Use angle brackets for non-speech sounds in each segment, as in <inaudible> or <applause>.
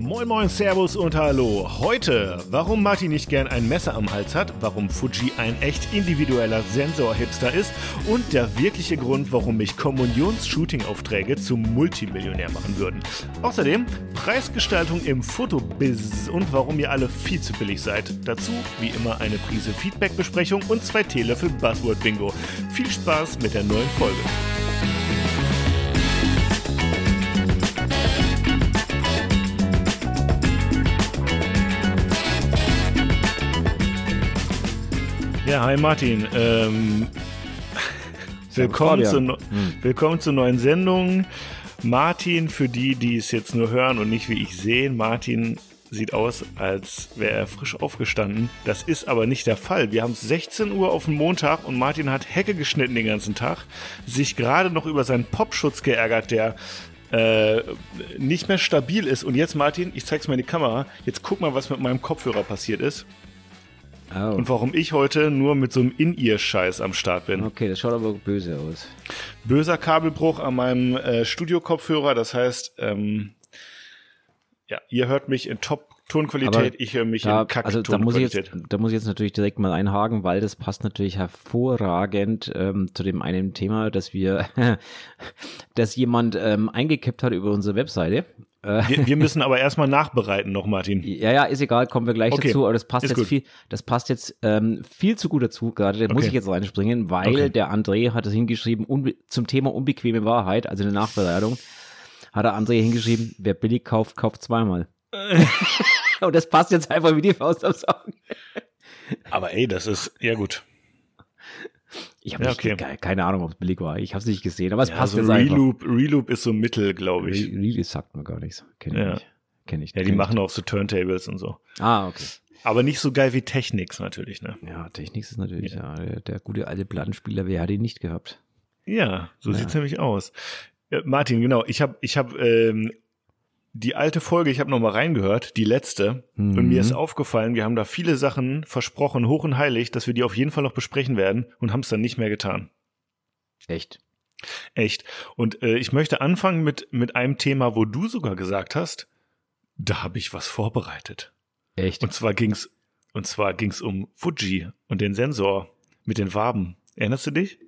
Moin Moin, Servus und Hallo. Heute, warum Martin nicht gern ein Messer am Hals hat, warum Fuji ein echt individueller Sensor-Hipster ist und der wirkliche Grund, warum mich Kommunions-Shooting-Aufträge zum Multimillionär machen würden. Außerdem Preisgestaltung im Fotobiz und warum ihr alle viel zu billig seid. Dazu, wie immer, eine Prise Feedback-Besprechung und zwei Teelöffel Buzzword-Bingo. Viel Spaß mit der neuen Folge. Ja, hi Martin. Ähm, <laughs> willkommen, zu, hm. willkommen zur neuen Sendung. Martin, für die, die es jetzt nur hören und nicht wie ich sehen, Martin sieht aus, als wäre er frisch aufgestanden. Das ist aber nicht der Fall. Wir haben es 16 Uhr auf den Montag und Martin hat Hecke geschnitten den ganzen Tag, sich gerade noch über seinen Popschutz geärgert, der äh, nicht mehr stabil ist. Und jetzt, Martin, ich zeig's mal in die Kamera. Jetzt guck mal, was mit meinem Kopfhörer passiert ist. Oh. Und warum ich heute nur mit so einem In-Ear-Scheiß am Start bin. Okay, das schaut aber böse aus. Böser Kabelbruch an meinem äh, Studio-Kopfhörer. Das heißt, ähm, ja, ihr hört mich in Top-Tonqualität, ich höre mich da, in kack also da muss, ich jetzt, da muss ich jetzt natürlich direkt mal einhaken, weil das passt natürlich hervorragend ähm, zu dem einen Thema, dass wir, <laughs> dass jemand ähm, eingekippt hat über unsere Webseite. Äh, wir, wir, müssen aber erstmal nachbereiten noch, Martin. Ja, ja, ist egal, kommen wir gleich okay. dazu. Aber das passt ist jetzt gut. viel, das passt jetzt ähm, viel zu gut dazu gerade. Da okay. muss ich jetzt reinspringen, weil okay. der André hat es hingeschrieben zum Thema unbequeme Wahrheit, also eine Nachbereitung, hat der André hingeschrieben, wer billig kauft, kauft zweimal. <laughs> Und das passt jetzt einfach wie die Faust aufs Auge. Aber ey, das ist, ja gut. Ich habe ja, okay. keine Ahnung, ob es billig war. Ich habe es nicht gesehen, aber es ja, passt so jetzt Reloop, einfach. Reloop ist so Mittel, glaube ich. Reloop sagt mir gar nichts. Kenn ich ja. nicht. Ich. Ja, die machen auch so Turntables und so. Ah, okay. Aber nicht so geil wie Technics natürlich, ne? Ja, Technics ist natürlich, ja, ja der, der, gute alte Plattenspieler, wer hat ihn nicht gehabt? Ja, so ja. sieht's nämlich aus. Martin, genau, ich habe ich hab, ähm, die alte Folge, ich habe noch mal reingehört, die letzte, mhm. und mir ist aufgefallen, wir haben da viele Sachen versprochen, hoch und heilig, dass wir die auf jeden Fall noch besprechen werden und haben es dann nicht mehr getan. Echt? Echt. Und äh, ich möchte anfangen mit mit einem Thema, wo du sogar gesagt hast, da habe ich was vorbereitet. Echt? Und zwar ging's und zwar ging's um Fuji und den Sensor mit den Waben. Erinnerst du dich?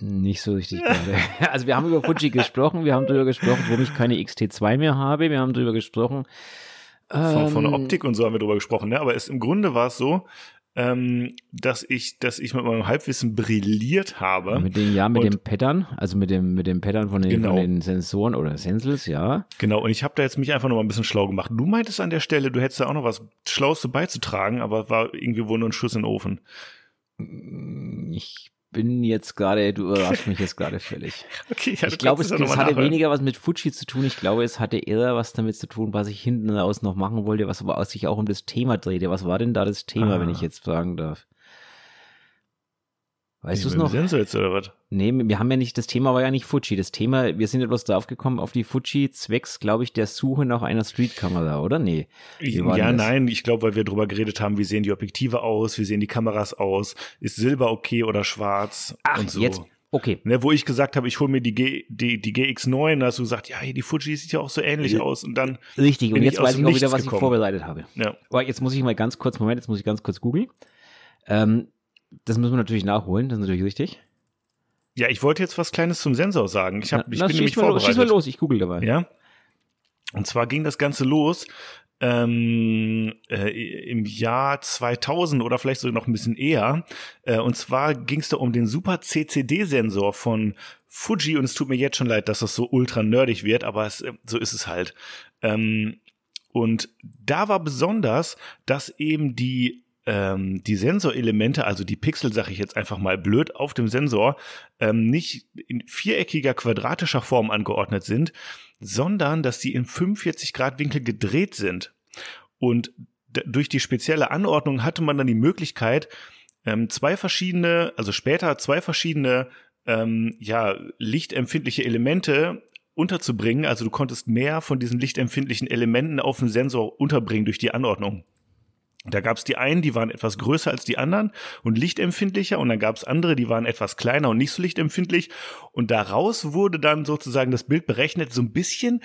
Nicht so richtig <laughs> gerade. Also wir haben über Fuji gesprochen, wir haben darüber gesprochen, warum ich keine XT2 mehr habe, wir haben darüber gesprochen. Von, von der ähm, Optik und so haben wir darüber gesprochen, ne? aber es, im Grunde war es so, ähm, dass ich, dass ich mit meinem Halbwissen brilliert habe. Mit den, ja, mit und, dem Pattern, also mit dem, mit dem Pattern von den, genau. von den Sensoren oder Sensors, ja. Genau, und ich habe da jetzt mich einfach noch mal ein bisschen schlau gemacht. Du meintest an der Stelle, du hättest da auch noch was Schlaues beizutragen, aber war irgendwie wohl nur ein Schuss in den Ofen. Ich bin jetzt gerade, du überraschst mich jetzt gerade völlig. <laughs> Okay, ja, ich glaube, es, es hatte weniger was mit Fuji zu tun. Ich glaube, es hatte eher was damit zu tun, was ich hinten raus noch machen wollte, was aber sich auch um das Thema drehte. Was war denn da das Thema, ah. wenn ich jetzt fragen darf? Weißt du es noch? Sensor jetzt oder was? Nee, wir haben ja nicht, das Thema war ja nicht Fuji. Das Thema, wir sind ja bloß drauf gekommen auf die Fuji zwecks, glaube ich, der Suche nach einer Streetkamera, oder? Nee. Ja, nein, ich glaube, weil wir drüber geredet haben, wie sehen die Objektive aus, wie sehen die Kameras aus, ist Silber okay oder schwarz Ach, und so. jetzt, okay. Ne, wo ich gesagt habe, ich hole mir die, G, die, die GX9, da hast du gesagt, ja, die Fuji sieht ja auch so ähnlich äh, aus und dann. Richtig, und jetzt weiß ich auch wieder, was gekommen. ich vorbereitet habe. Ja. Aber jetzt muss ich mal ganz kurz, Moment, jetzt muss ich ganz kurz googeln. Ähm, das müssen wir natürlich nachholen, das ist natürlich richtig. Ja, ich wollte jetzt was Kleines zum Sensor sagen. Ich, hab, ich Na, bin nämlich vorbereitet. Los, schieß mal los, ich google dabei. Ja. Und zwar ging das Ganze los ähm, äh, im Jahr 2000 oder vielleicht sogar noch ein bisschen eher. Äh, und zwar ging es da um den Super CCD-Sensor von Fuji. Und es tut mir jetzt schon leid, dass das so ultra nerdig wird, aber es, äh, so ist es halt. Ähm, und da war besonders, dass eben die ähm, die Sensorelemente, also die Pixel, sage ich jetzt einfach mal blöd, auf dem Sensor ähm, nicht in viereckiger, quadratischer Form angeordnet sind, sondern dass die in 45 Grad Winkel gedreht sind. Und durch die spezielle Anordnung hatte man dann die Möglichkeit, ähm, zwei verschiedene, also später zwei verschiedene ähm, ja, lichtempfindliche Elemente unterzubringen. Also du konntest mehr von diesen lichtempfindlichen Elementen auf dem Sensor unterbringen durch die Anordnung. Da gab es die einen, die waren etwas größer als die anderen und lichtempfindlicher und dann gab es andere, die waren etwas kleiner und nicht so lichtempfindlich und daraus wurde dann sozusagen das Bild berechnet, so ein bisschen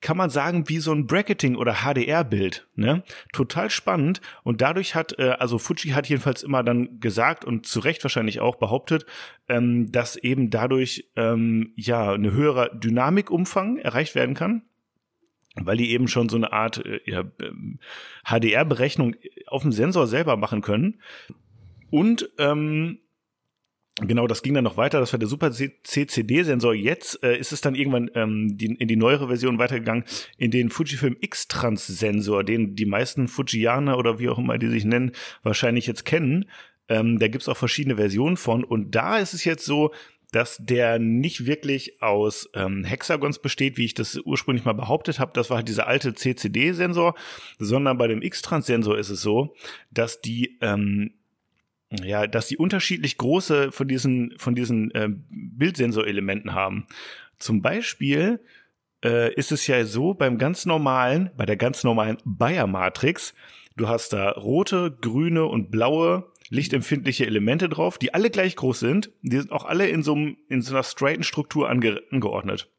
kann man sagen, wie so ein Bracketing oder HDR-Bild. Ne? Total spannend. Und dadurch hat, äh, also Fuji hat jedenfalls immer dann gesagt und zu Recht wahrscheinlich auch behauptet, ähm, dass eben dadurch ähm, ja eine höhere Dynamikumfang erreicht werden kann weil die eben schon so eine Art äh, ja, HDR-Berechnung ähm, auf dem Sensor selber machen können. Und ähm, Genau, das ging dann noch weiter. Das war der Super CCD-Sensor. Jetzt äh, ist es dann irgendwann ähm, die, in die neuere Version weitergegangen, in den Fujifilm X-Trans-Sensor, den die meisten Fujianer oder wie auch immer die sich nennen, wahrscheinlich jetzt kennen. Ähm, da gibt's auch verschiedene Versionen von. Und da ist es jetzt so, dass der nicht wirklich aus ähm, Hexagons besteht, wie ich das ursprünglich mal behauptet habe. Das war halt dieser alte CCD-Sensor, sondern bei dem X-Trans-Sensor ist es so, dass die ähm, ja, dass die unterschiedlich große von diesen von diesen äh, Bildsensorelementen haben. Zum Beispiel äh, ist es ja so beim ganz normalen, bei der ganz normalen Bayer-Matrix, du hast da rote, grüne und blaue lichtempfindliche Elemente drauf, die alle gleich groß sind. Die sind auch alle in so, einem, in so einer straighten Struktur ange, angeordnet.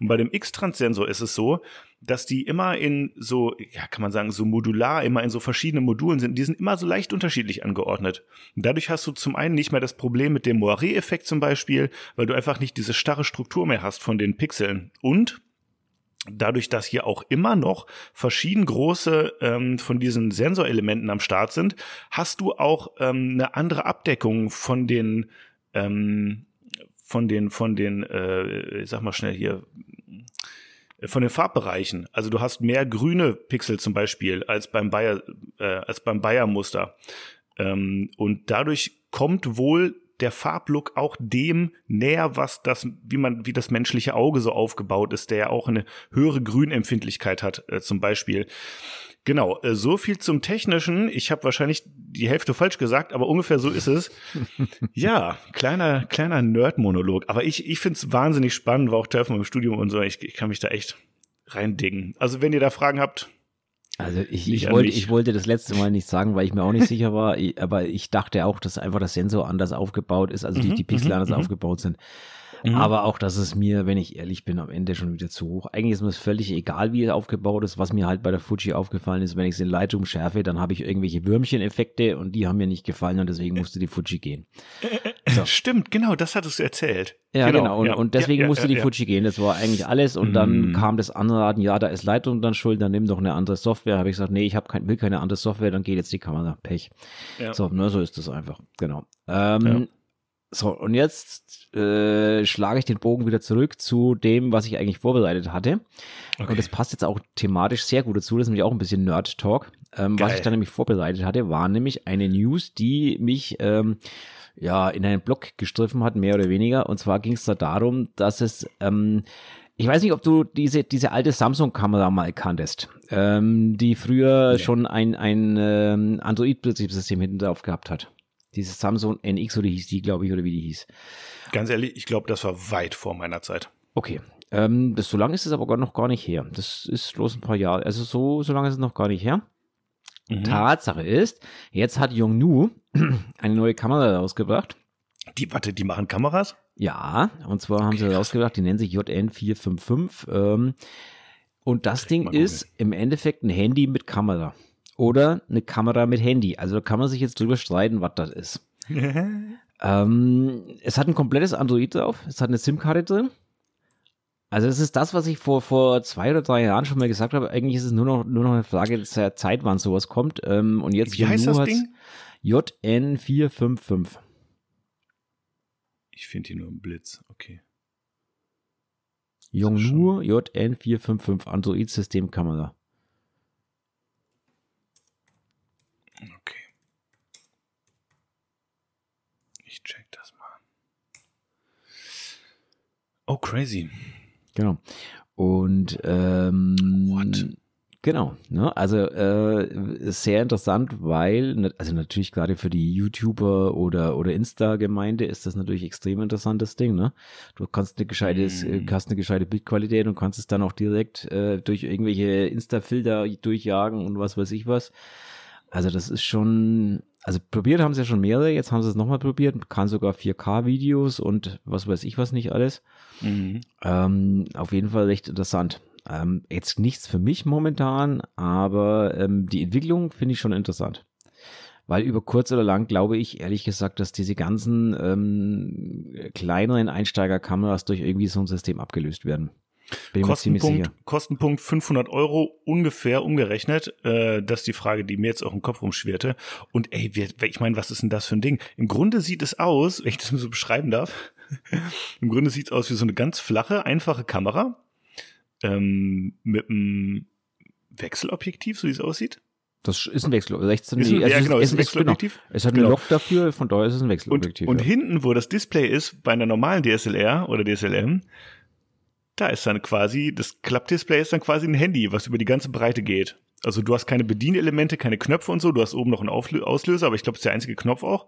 Und bei dem X-Trans-Sensor ist es so, dass die immer in so, ja, kann man sagen, so modular, immer in so verschiedenen Modulen sind. Die sind immer so leicht unterschiedlich angeordnet. Und dadurch hast du zum einen nicht mehr das Problem mit dem Moiré-Effekt zum Beispiel, weil du einfach nicht diese starre Struktur mehr hast von den Pixeln. Und dadurch, dass hier auch immer noch verschieden große ähm, von diesen Sensorelementen am Start sind, hast du auch ähm, eine andere Abdeckung von den ähm, von den von den äh, ich sag mal schnell hier von den Farbbereichen. Also du hast mehr grüne Pixel zum Beispiel als beim Bayer äh, als beim Bayer Muster ähm, und dadurch kommt wohl der Farblook auch dem näher, was das, wie man, wie das menschliche Auge so aufgebaut ist, der ja auch eine höhere Grünempfindlichkeit hat, äh, zum Beispiel. Genau, äh, so viel zum Technischen. Ich habe wahrscheinlich die Hälfte falsch gesagt, aber ungefähr so ist es. <laughs> ja, kleiner, kleiner Nerd-Monolog. Aber ich, ich finde es wahnsinnig spannend, war auch Teil von meinem Studium und so. Ich, ich kann mich da echt reindingen. Also wenn ihr da Fragen habt, also ich, ich, wollte, ich wollte das letzte Mal nicht sagen, weil ich mir auch nicht sicher war, aber ich dachte auch, dass einfach das Sensor anders aufgebaut ist, also die, mhm, die Pixel mhm, anders mhm. aufgebaut sind. Aber auch, dass es mir, wenn ich ehrlich bin, am Ende schon wieder zu hoch. Eigentlich ist mir es völlig egal, wie es aufgebaut ist. Was mir halt bei der Fuji aufgefallen ist, wenn ich es in Lightroom schärfe, dann habe ich irgendwelche Würmchen-Effekte und die haben mir nicht gefallen und deswegen musste die Fuji gehen. So. Stimmt, genau, das hattest du erzählt. Ja, genau. genau. Und, ja. und, deswegen ja, ja, musste die Fuji gehen. Das war eigentlich alles. Und dann mm. kam das Anraten, ja, da ist Lightroom dann schuld, dann nimm doch eine andere Software. Habe ich gesagt, nee, ich hab kein, will keine andere Software, dann geht jetzt die Kamera. Pech. So, ne, so ist das einfach. Genau. Ähm, so, und jetzt äh, schlage ich den Bogen wieder zurück zu dem, was ich eigentlich vorbereitet hatte. Okay. Und das passt jetzt auch thematisch sehr gut dazu. Das ist nämlich auch ein bisschen Nerd-Talk. Ähm, was ich da nämlich vorbereitet hatte, war nämlich eine News, die mich ähm, ja in einen Blog gestriffen hat, mehr oder weniger. Und zwar ging es da darum, dass es ähm, ich weiß nicht, ob du diese, diese alte Samsung-Kamera mal kanntest, ähm, die früher ja. schon ein, ein ähm, Android-Betriebssystem hinten drauf gehabt hat. Dieses Samsung NX oder hieß die, glaube ich, oder wie die hieß. Ganz ehrlich, ich glaube, das war weit vor meiner Zeit. Okay. Ähm, das, so lange ist es aber noch gar nicht her. Das ist bloß ein paar Jahre. Also so, so lange ist es noch gar nicht her. Mhm. Tatsache ist, jetzt hat Yongnu <clears throat> eine neue Kamera rausgebracht. Die, warte, die machen Kameras? Ja, und zwar okay, haben sie rausgebracht, die nennen sich JN455. Ähm, und das Ding ist im Endeffekt ein Handy mit Kamera oder eine Kamera mit Handy. Also da kann man sich jetzt drüber streiten, was das ist. <laughs> ähm, es hat ein komplettes Android drauf, es hat eine SIM-Karte drin. Also es ist das, was ich vor, vor zwei oder drei Jahren schon mal gesagt habe. Eigentlich ist es nur noch, nur noch eine Frage der Zeit, wann sowas kommt. Ähm, und jetzt Wie heißt das Ding? JN455. Ich finde hier nur einen Blitz, okay. Yongnuo JN455 Android-Systemkamera. Okay. Ich check das mal. Oh, crazy. Genau. Und ähm, What? Genau, ne? also äh, sehr interessant, weil, also natürlich gerade für die YouTuber oder, oder Insta-Gemeinde ist das natürlich extrem interessantes Ding, ne? Du kannst eine gescheite, mm. hast eine gescheite Bildqualität und kannst es dann auch direkt äh, durch irgendwelche Insta-Filter durchjagen und was weiß ich was. Also das ist schon, also probiert haben sie ja schon mehrere, jetzt haben sie es nochmal probiert, kann sogar 4K-Videos und was weiß ich was nicht alles. Mhm. Ähm, auf jeden Fall recht interessant. Ähm, jetzt nichts für mich momentan, aber ähm, die Entwicklung finde ich schon interessant. Weil über kurz oder lang glaube ich ehrlich gesagt, dass diese ganzen ähm, kleineren Einsteigerkameras durch irgendwie so ein System abgelöst werden. Bin Kostenpunkt, Kostenpunkt 500 Euro ungefähr umgerechnet. Äh, das ist die Frage, die mir jetzt auch im Kopf rumschwirrte. Und ey, ich meine, was ist denn das für ein Ding? Im Grunde sieht es aus, wenn ich das mal so beschreiben darf, <laughs> im Grunde sieht es aus wie so eine ganz flache, einfache Kamera ähm, mit einem Wechselobjektiv, so wie es aussieht. Das ist ein Wechselobjektiv. 16, ist ein, also ja, genau, ist ein Wechselobjektiv. Genau. Es hat genau. Lock dafür, von daher ist es ein Wechselobjektiv. Und, und ja. hinten, wo das Display ist, bei einer normalen DSLR oder DSLM, da ist dann quasi, das Klappdisplay ist dann quasi ein Handy, was über die ganze Breite geht. Also du hast keine Bedienelemente, keine Knöpfe und so, du hast oben noch einen Auslöser, aber ich glaube, es ist der einzige Knopf auch.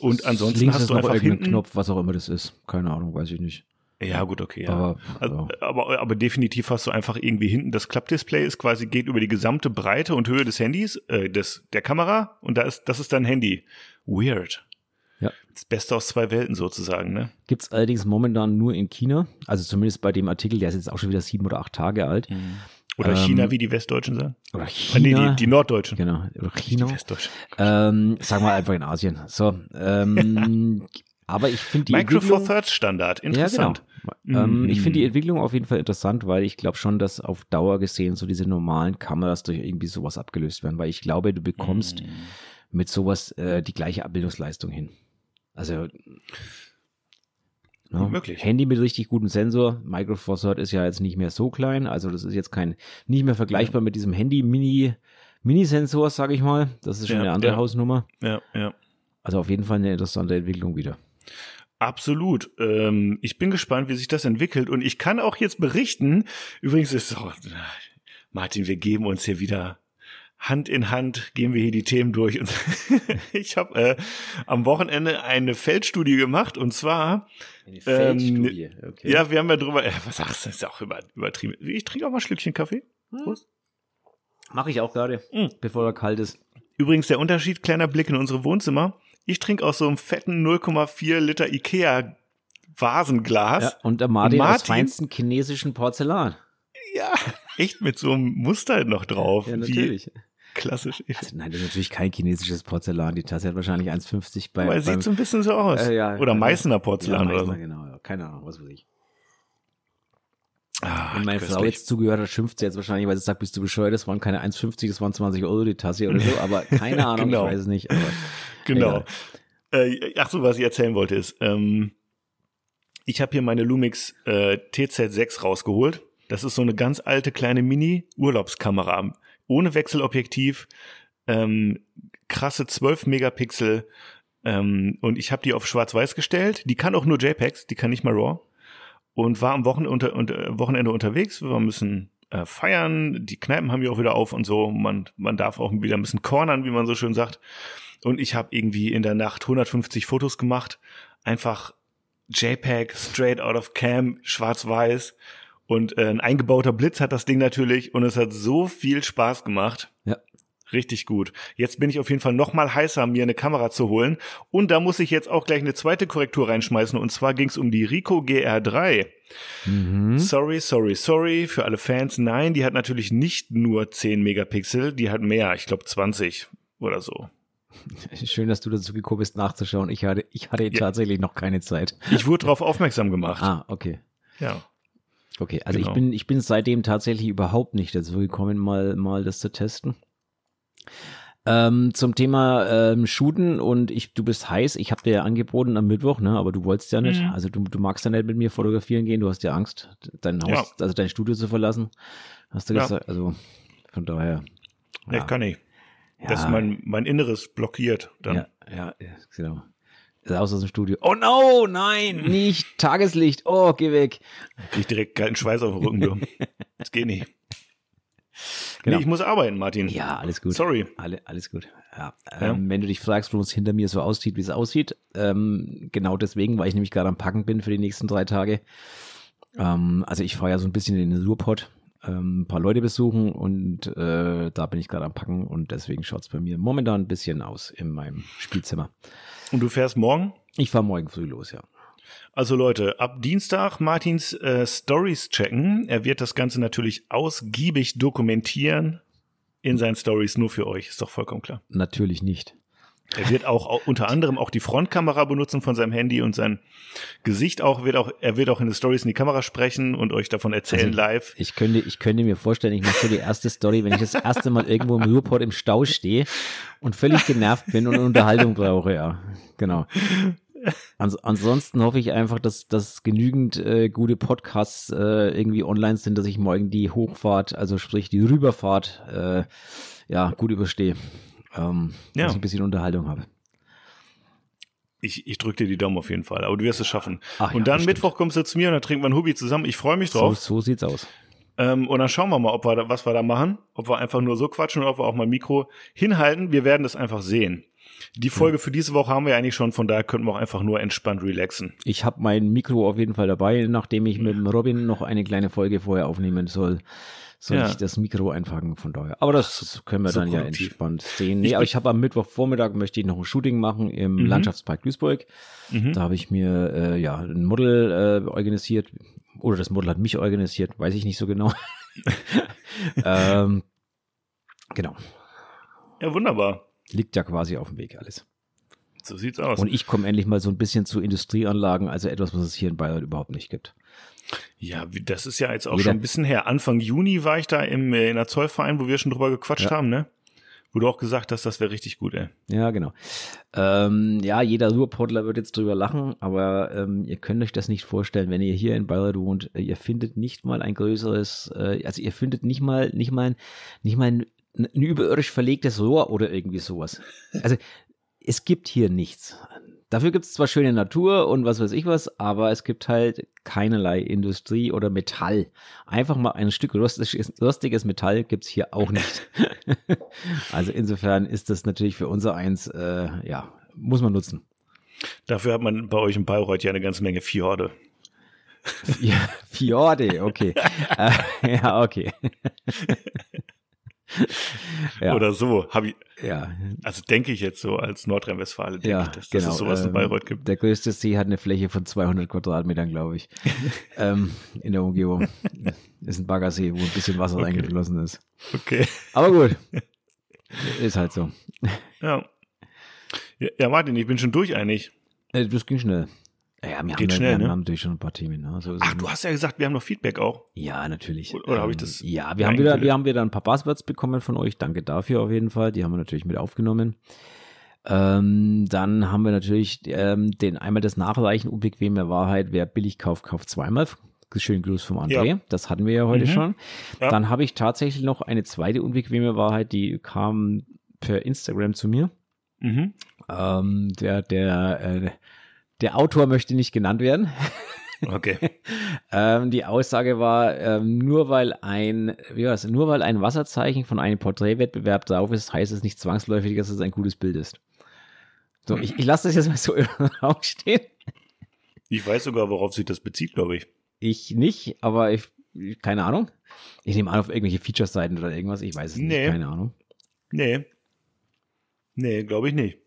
Und ansonsten Links hast du einfach hinten Knopf, was auch immer das ist. Keine Ahnung, weiß ich nicht. Ja, gut, okay, ja. Aber, also, aber, aber, definitiv hast du einfach irgendwie hinten das Klappdisplay ist quasi geht über die gesamte Breite und Höhe des Handys, äh, des, der Kamera und da ist, das ist dein Handy. Weird. Ja. Das Beste aus zwei Welten sozusagen, ne? Gibt es allerdings momentan nur in China, also zumindest bei dem Artikel, der ist jetzt auch schon wieder sieben oder acht Tage alt. Mhm. Oder ähm, China, wie die Westdeutschen sagen. Oder China. Ah, nee, die, die Norddeutschen. Genau. Oder China. Die Westdeutschen. Ähm, sagen wir einfach in Asien. So. Ähm, <laughs> aber ich finde die Micro Four Thirds Standard, interessant. Ja, genau. Mhm. Ähm, ich finde die Entwicklung auf jeden Fall interessant, weil ich glaube schon, dass auf Dauer gesehen so diese normalen Kameras durch irgendwie sowas abgelöst werden, weil ich glaube, du bekommst mhm. mit sowas äh, die gleiche Abbildungsleistung hin. Also ja, möglich. Handy mit richtig gutem Sensor. Micro Four Third ist ja jetzt nicht mehr so klein, also das ist jetzt kein nicht mehr vergleichbar ja. mit diesem Handy Mini Mini-Sensor, sage ich mal. Das ist schon ja, eine andere Hausnummer. Ja, ja. Also auf jeden Fall eine interessante Entwicklung wieder. Absolut. Ähm, ich bin gespannt, wie sich das entwickelt. Und ich kann auch jetzt berichten, übrigens ist auch, Martin, wir geben uns hier wieder Hand in Hand, gehen wir hier die Themen durch. Und <laughs> ich habe äh, am Wochenende eine Feldstudie gemacht und zwar. Eine Feldstudie, ähm, okay. Ja, wir haben ja drüber, äh, was sagst du, das ist auch über, übertrieben. Ich trinke auch mal ein Schlückchen Kaffee. Hm. Mache ich auch gerade, hm. bevor er kalt ist. Übrigens der Unterschied, kleiner Blick in unsere Wohnzimmer. Ich trinke aus so einem fetten 0,4 Liter Ikea Vasenglas. Ja, und der Martin, und Martin aus feinsten chinesischen Porzellan. Ja, echt mit so einem Muster noch drauf. Ja, natürlich. Wie klassisch ist. Also nein, das ist natürlich kein chinesisches Porzellan. Die Tasse hat wahrscheinlich 1,50 bei. Aber sieht so ein bisschen so aus. Äh, ja, oder Meißner Porzellan ja, Meißner, oder so. genau. Keine Ahnung, was weiß ich. Ah, Wenn meine. Frau jetzt zugehört hat, schimpft sie jetzt wahrscheinlich, weil sie sagt, bist du bescheuert, das waren keine 1,50, das waren 20 Euro die Tasse oder so, aber keine Ahnung, <laughs> genau. ich weiß es nicht. Aber, <laughs> genau. Äh, ach so, was ich erzählen wollte ist, ähm, ich habe hier meine Lumix äh, TZ6 rausgeholt. Das ist so eine ganz alte kleine Mini-Urlaubskamera ohne Wechselobjektiv, ähm, krasse 12 Megapixel ähm, und ich habe die auf Schwarz-Weiß gestellt. Die kann auch nur JPEGs, die kann nicht mal RAW und war am Wochenende, unter, unter, Wochenende unterwegs. Wir müssen äh, feiern, die Kneipen haben ja auch wieder auf und so. Man, man darf auch wieder ein bisschen cornern, wie man so schön sagt. Und ich habe irgendwie in der Nacht 150 Fotos gemacht. Einfach JPEG, straight out of cam, schwarz-weiß. Und äh, ein eingebauter Blitz hat das Ding natürlich und es hat so viel Spaß gemacht. Ja. Richtig gut. Jetzt bin ich auf jeden Fall noch mal heißer, mir eine Kamera zu holen. Und da muss ich jetzt auch gleich eine zweite Korrektur reinschmeißen. Und zwar ging es um die Rico GR3. Mhm. Sorry, sorry, sorry für alle Fans. Nein, die hat natürlich nicht nur 10 Megapixel, die hat mehr. Ich glaube 20 oder so. <laughs> Schön, dass du dazu gekommen bist, nachzuschauen. Ich hatte, ich hatte ja. tatsächlich noch keine Zeit. Ich wurde darauf aufmerksam gemacht. Ah, okay. Ja. Okay, also genau. ich bin, ich bin seitdem tatsächlich überhaupt nicht dazu gekommen, mal, mal das zu testen. Ähm, zum Thema ähm, Shooten und ich, du bist heiß. Ich habe dir ja angeboten am Mittwoch, ne? Aber du wolltest ja nicht. Mhm. Also du, du magst ja nicht mit mir fotografieren gehen. Du hast ja Angst, dein Haus, ja. also dein Studio zu verlassen. Hast du ja. gesagt? Also von daher. Ja. Ich kann nicht. Ja. Das ist mein, mein Inneres blockiert dann. Ja, ja, genau. Raus aus dem Studio. Oh no, nein, nicht Tageslicht. Oh, geh weg. Ich direkt kalten Schweiß auf dem Rücken. <laughs> Das geht nicht. Genau. Nee, ich muss arbeiten, Martin. Ja, alles gut. Sorry. Alle, alles gut. Ja, ja. Ähm, wenn du dich fragst, warum es hinter mir so aussieht, wie es aussieht, ähm, genau deswegen, weil ich nämlich gerade am Packen bin für die nächsten drei Tage. Ähm, also ich fahre ja so ein bisschen in den Ruhrpott, ähm, ein paar Leute besuchen und äh, da bin ich gerade am Packen und deswegen schaut es bei mir momentan ein bisschen aus in meinem Spielzimmer. Und du fährst morgen? Ich fahre morgen früh los, ja. Also Leute, ab Dienstag Martins äh, Stories checken. Er wird das Ganze natürlich ausgiebig dokumentieren in seinen Stories nur für euch. Ist doch vollkommen klar. Natürlich nicht. Er wird auch unter anderem auch die Frontkamera benutzen von seinem Handy und sein Gesicht auch wird auch er wird auch in den Stories in die Kamera sprechen und euch davon erzählen also, live. Ich könnte ich könnte mir vorstellen, ich mache so die erste Story, wenn ich das erste Mal irgendwo im Ruhrport im Stau stehe und völlig genervt bin und Unterhaltung brauche, ja. Genau. Ans ansonsten hoffe ich einfach, dass, dass genügend äh, gute Podcasts äh, irgendwie online sind, dass ich morgen die Hochfahrt, also sprich die Rüberfahrt, äh, ja, gut überstehe ähm, ja. dass ich ein bisschen Unterhaltung habe. Ich, ich drücke dir die Daumen auf jeden Fall, aber du wirst es schaffen. Ach, und ja, dann bestimmt. Mittwoch kommst du zu mir und dann trinken wir ein Hubi zusammen. Ich freue mich drauf. So, so sieht's aus. Ähm, und dann schauen wir mal, ob wir da, was wir da machen. Ob wir einfach nur so quatschen oder ob wir auch mal Mikro hinhalten. Wir werden das einfach sehen. Die Folge für diese Woche haben wir eigentlich schon, von daher könnten wir auch einfach nur entspannt relaxen. Ich habe mein Mikro auf jeden Fall dabei, nachdem ich mit dem Robin noch eine kleine Folge vorher aufnehmen soll soll ja. ich das Mikro einfangen von daher. Aber das können wir so dann produktiv. ja entspannt sehen. Nee, ich aber ich habe am Mittwochvormittag möchte ich noch ein Shooting machen im mhm. Landschaftspark Duisburg. Mhm. Da habe ich mir äh, ja ein Model äh, organisiert oder das Model hat mich organisiert, weiß ich nicht so genau. <laughs> ähm, genau. Ja, wunderbar. Liegt ja quasi auf dem Weg alles. So sieht's aus. Und ich komme endlich mal so ein bisschen zu Industrieanlagen, also etwas, was es hier in Bayern überhaupt nicht gibt. Ja, das ist ja jetzt auch Jeder. schon ein bisschen her. Anfang Juni war ich da im, äh, in der Zollverein, wo wir schon drüber gequatscht ja. haben, ne? Wo du auch gesagt hast, das wäre richtig gut, ey. Ja, genau. Ähm, ja, jeder Ruhrportler wird jetzt drüber lachen, aber ähm, ihr könnt euch das nicht vorstellen, wenn ihr hier in Bayreuth wohnt, äh, ihr findet nicht mal ein größeres, äh, also ihr findet nicht mal, nicht mal, nicht mal ein, ein überirdisch verlegtes Rohr oder irgendwie sowas. Also es gibt hier nichts. Dafür gibt es zwar schöne Natur und was weiß ich was, aber es gibt halt keinerlei Industrie oder Metall. Einfach mal ein Stück rostiges, rostiges Metall gibt es hier auch nicht. <laughs> also insofern ist das natürlich für unser eins, äh, ja, muss man nutzen. Dafür hat man bei euch in Bayreuth ja eine ganze Menge Fjorde. Ja, Fjorde, okay. <laughs> äh, ja, okay <laughs> ja. Oder so. Hab ich, ja. Also denke ich jetzt so als Nordrhein-Westfalen, ja, ich, dass, genau. dass es sowas ähm, in Bayreuth gibt. Der größte See hat eine Fläche von 200 Quadratmetern, glaube ich, <laughs> ähm, in der Umgebung. Ist ein Baggersee, wo ein bisschen Wasser okay. eingeflossen ist. Okay. Aber gut. <laughs> Ist halt so. Ja. Ja, Martin, ich bin schon durch eigentlich. Äh, das ging schnell. Ja, wir, Geht haben, schnell, wir ne? haben natürlich schon ein paar Themen. Ne? So Ach, du hast ja gesagt, wir haben noch Feedback auch. Ja, natürlich. Oder, oder ähm, habe ich das? Ja, wir haben wieder, wir haben wieder ein paar Buzzwords bekommen von euch. Danke dafür auf jeden Fall. Die haben wir natürlich mit aufgenommen. Ähm, dann haben wir natürlich ähm, den einmal das Nachreichen unbequeme Wahrheit. Wer billig kauft, kauft zweimal. Schönen Gruß vom André. Ja. Das hatten wir ja heute mhm. schon. Ja. Dann habe ich tatsächlich noch eine zweite unbequeme Wahrheit, die kam per Instagram zu mir. Mhm. Ähm, der, der, äh, der Autor möchte nicht genannt werden. <laughs> Okay. ähm, die Aussage war, ähm, nur weil ein, wie war's, nur weil ein Wasserzeichen von einem Porträtwettbewerb drauf ist, heißt es nicht zwangsläufig, dass es ein gutes Bild ist. So, ich, ich lasse das jetzt mal so <laughs> im Raum stehen. Ich weiß sogar, worauf sich das bezieht, glaube ich. Ich nicht, aber ich, keine Ahnung. Ich nehme an auf irgendwelche Feature-Seiten oder irgendwas, ich weiß es nee. nicht, keine Ahnung. Nee. Nee, glaube ich nicht.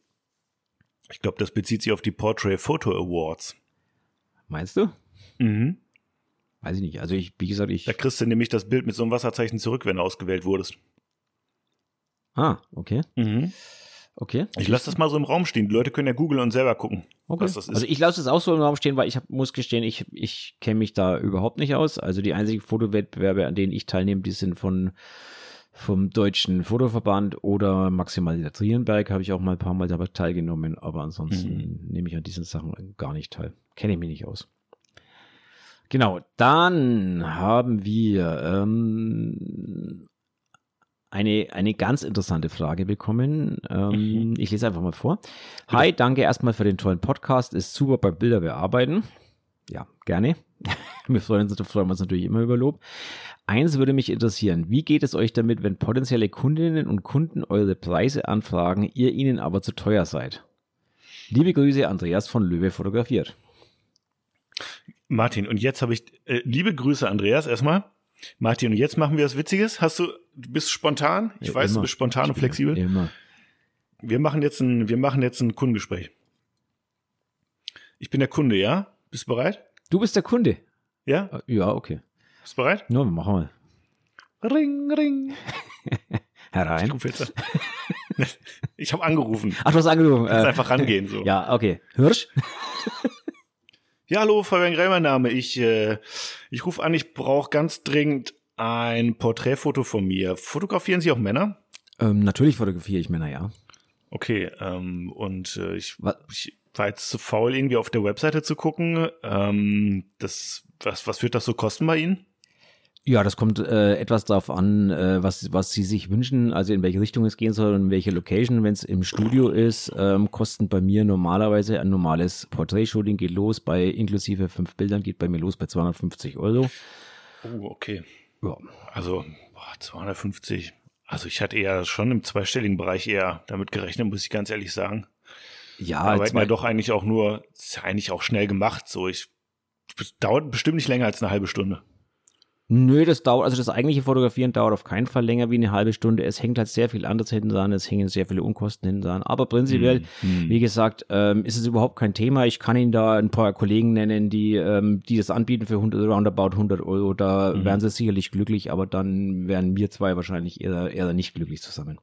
Ich glaube, das bezieht sich auf die Portrait Photo Awards. Meinst du? Mhm. Weiß ich nicht. Also ich, wie gesagt, ich. Da kriegst du nämlich das Bild mit so einem Wasserzeichen zurück, wenn du ausgewählt wurdest. Ah, okay. Mhm. Okay. Ich lasse das mal so im Raum stehen. Die Leute können ja googeln und selber gucken, okay. was das ist. Also ich lasse es auch so im Raum stehen, weil ich hab, muss gestehen, ich, ich kenne mich da überhaupt nicht aus. Also die einzigen Fotowettbewerbe, an denen ich teilnehme, die sind von vom Deutschen Fotoverband oder maximal der Trienberg habe ich auch mal ein paar Mal dabei teilgenommen, aber ansonsten mhm. nehme ich an diesen Sachen gar nicht teil. Kenne ich mich nicht aus. Genau, dann haben wir ähm, eine, eine ganz interessante Frage bekommen. Ähm, mhm. Ich lese einfach mal vor. Hi, danke erstmal für den tollen Podcast. Ist super bei Bilder bearbeiten. Ja, gerne. <laughs> wir freuen uns, freuen uns natürlich immer über Lob. Eins würde mich interessieren, wie geht es euch damit, wenn potenzielle Kundinnen und Kunden eure Preise anfragen, ihr ihnen aber zu teuer seid? Liebe Grüße, Andreas von Löwe fotografiert. Martin, und jetzt habe ich, äh, liebe Grüße, Andreas, erstmal. Martin, und jetzt machen wir was Witziges. Hast du, du bist spontan? Ich ja, weiß, immer. du bist spontan und flexibel. Immer. Wir machen jetzt ein, wir machen jetzt ein Kundengespräch. Ich bin der Kunde, ja? Bist du bereit? Du bist der Kunde. Ja? Äh, ja, okay. Bist du bereit? Nur, machen wir. Ring, ring. <laughs> Herein. Ich, <laughs> ich habe angerufen. Ach, du hast angerufen. Kannst äh, einfach rangehen. So. Ja, okay. Hirsch? <laughs> ja, hallo, Fabian mein Name. Ich, äh, ich rufe an, ich brauche ganz dringend ein Porträtfoto von mir. Fotografieren Sie auch Männer? Ähm, natürlich fotografiere ich Männer, ja. Okay, ähm, und äh, ich, ich war jetzt zu faul, irgendwie auf der Webseite zu gucken. Ähm, das, was, was wird das so kosten bei Ihnen? Ja, das kommt äh, etwas darauf an, äh, was, was Sie sich wünschen, also in welche Richtung es gehen soll und in welche Location. Wenn es im Studio ist, ähm, kosten bei mir normalerweise ein normales Portrait-Shooting geht los bei inklusive fünf Bildern geht bei mir los bei 250 Euro. Oh, okay. Ja. Also boah, 250. Also ich hatte eher schon im zweistelligen Bereich eher damit gerechnet, muss ich ganz ehrlich sagen. Ja, arbeiten wir doch eigentlich auch nur, ist ja eigentlich auch schnell gemacht. So, ich dauert bestimmt nicht länger als eine halbe Stunde. Nö, das dauert, also das eigentliche Fotografieren dauert auf keinen Fall länger wie eine halbe Stunde. Es hängt halt sehr viel anderes hinten dran, es hängen sehr viele Unkosten hinten dran. Aber prinzipiell, mm, wie gesagt, ähm, ist es überhaupt kein Thema. Ich kann Ihnen da ein paar Kollegen nennen, die, ähm, die das anbieten für 100, roundabout 100 Euro. Da mm. wären sie sicherlich glücklich, aber dann wären wir zwei wahrscheinlich eher, eher nicht glücklich zusammen.